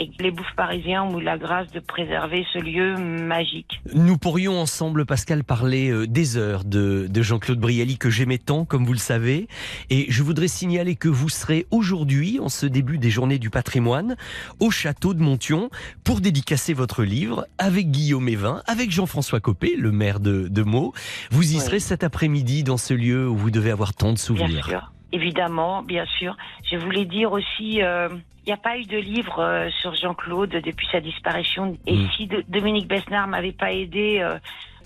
et les bouffes parisiens ont eu la grâce de préserver ce lieu magique. Nous pourrions ensemble, Pascal, parler euh, des heures de, de Jean-Claude Brialy que j'aimais tant, comme vous le savez. Et je voudrais signaler que vous serez aujourd'hui, en ce début des Journées du patrimoine, au château de Montion pour dédicacer votre livre avec Guillaume Evin, avec Jean-François Copé, le maire de, de Meaux. Vous y Oui. serez cet après-midi dans ce lieu où vous devez avoir tant de Bien souvenirs. sûr, évidemment, bien sûr. Je voulais dire aussi, euh, il n'y a pas eu de livre euh, sur Jean-Claude depuis sa disparition. Et Mm. si de- Dominique Besnard m'avait pas aidé, euh,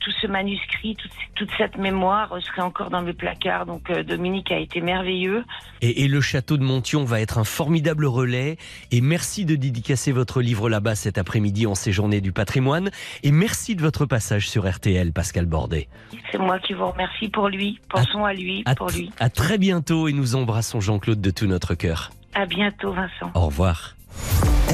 tout ce manuscrit, toute, toute cette mémoire serait encore dans le placard. Donc euh, Dominique a été merveilleux. Et, et le château de Montion va être un formidable relais. Et merci de dédicacer votre livre là-bas cet après-midi en ces journées du patrimoine. Et merci de votre passage sur RTL, Pascal Bordet. C'est moi qui vous remercie pour lui. Pensons à lui, À, pour lui. à très bientôt et nous embrassons Jean-Claude de tout notre cœur. À bientôt, Vincent. Au revoir.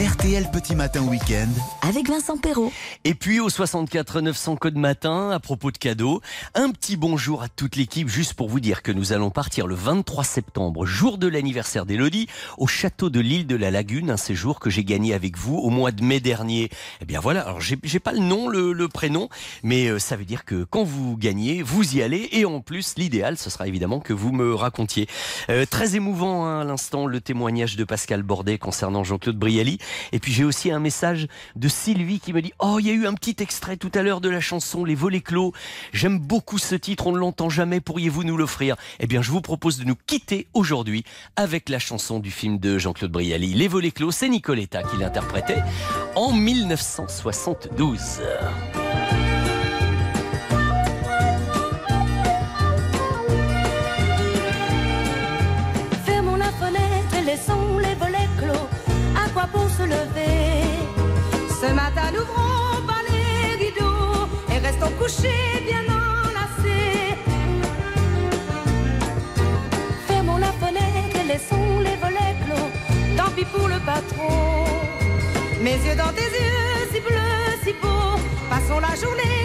RTL Petit Matin Week-end. Avec Vincent Perrault. Et puis au 64 900 code matin, à propos de cadeaux, un petit bonjour à toute l'équipe juste pour vous dire que nous allons partir le 23 septembre, jour de l'anniversaire d'Elodie, au château de l'île de la Lagune, un séjour que j'ai gagné avec vous au mois de mai dernier. Eh bien voilà, alors j'ai pas le nom, le, le prénom, mais euh, ça veut dire que quand vous gagnez, vous y allez et en plus l'idéal, ce sera évidemment que vous me racontiez. Euh, très émouvant hein, à l'instant le témoignage de Pascal Bordet concernant Jean-Claude Brialy. Et puis j'ai aussi un message de Sylvie qui me dit Oh, il y a eu un petit extrait tout à l'heure de la chanson Les volets clos. J'aime beaucoup ce titre, on ne l'entend jamais. Pourriez-vous nous l'offrir? Eh bien, je vous propose de nous quitter aujourd'hui avec la chanson du film de Jean-Claude Brialy. Les volets clos, c'est Nicoletta qui l'interprétait en 1972. Bien enlacés. Fermons la fenêtre et laissons les volets clos. Tant pis pour le patron. Mes yeux dans tes yeux, si bleus, si beaux. Passons la journée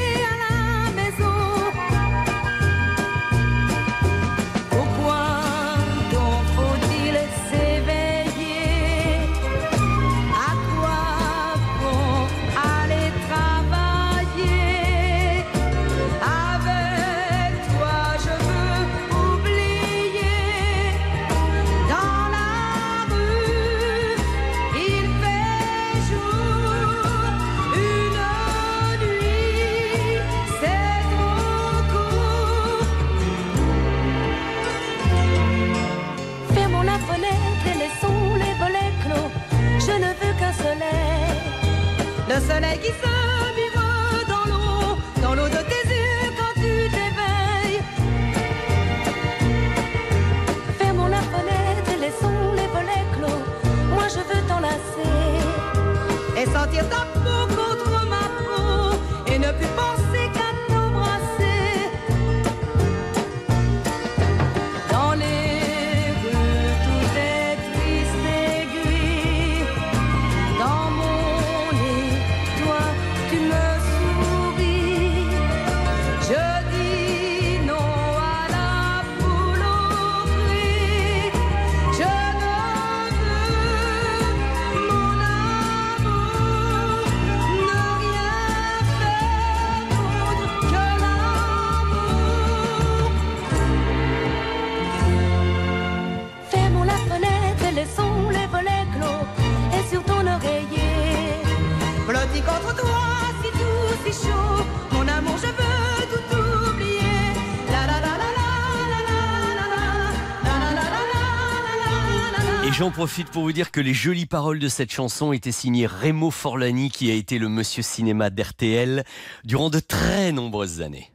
j'en profite pour vous dire que les jolies paroles de cette chanson étaient signées Remo Forlani, qui a été le monsieur cinéma d'RTL durant de très nombreuses années.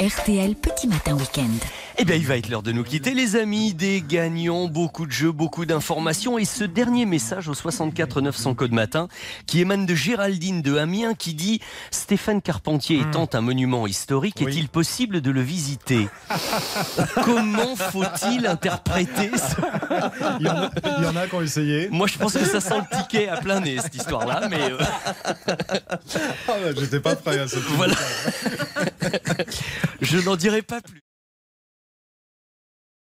RTL Petit Matin Week-end. Eh bien, il va être l'heure de nous quitter, les amis. Des gagnants, beaucoup de jeux, beaucoup d'informations. Et ce dernier message au 64 900 code matin qui émane de Géraldine de Amiens qui dit Stéphane Carpentier étant un monument historique, est-il possible de le visiter? Comment faut-il interpréter ça Il y, en a, il y en a qui ont essayé. Moi, je pense que ça sent le ticket à plein nez, cette histoire-là. Mais euh, Ah ouais, J'étais pas prêt à cette voilà. Je n'en dirai pas plus.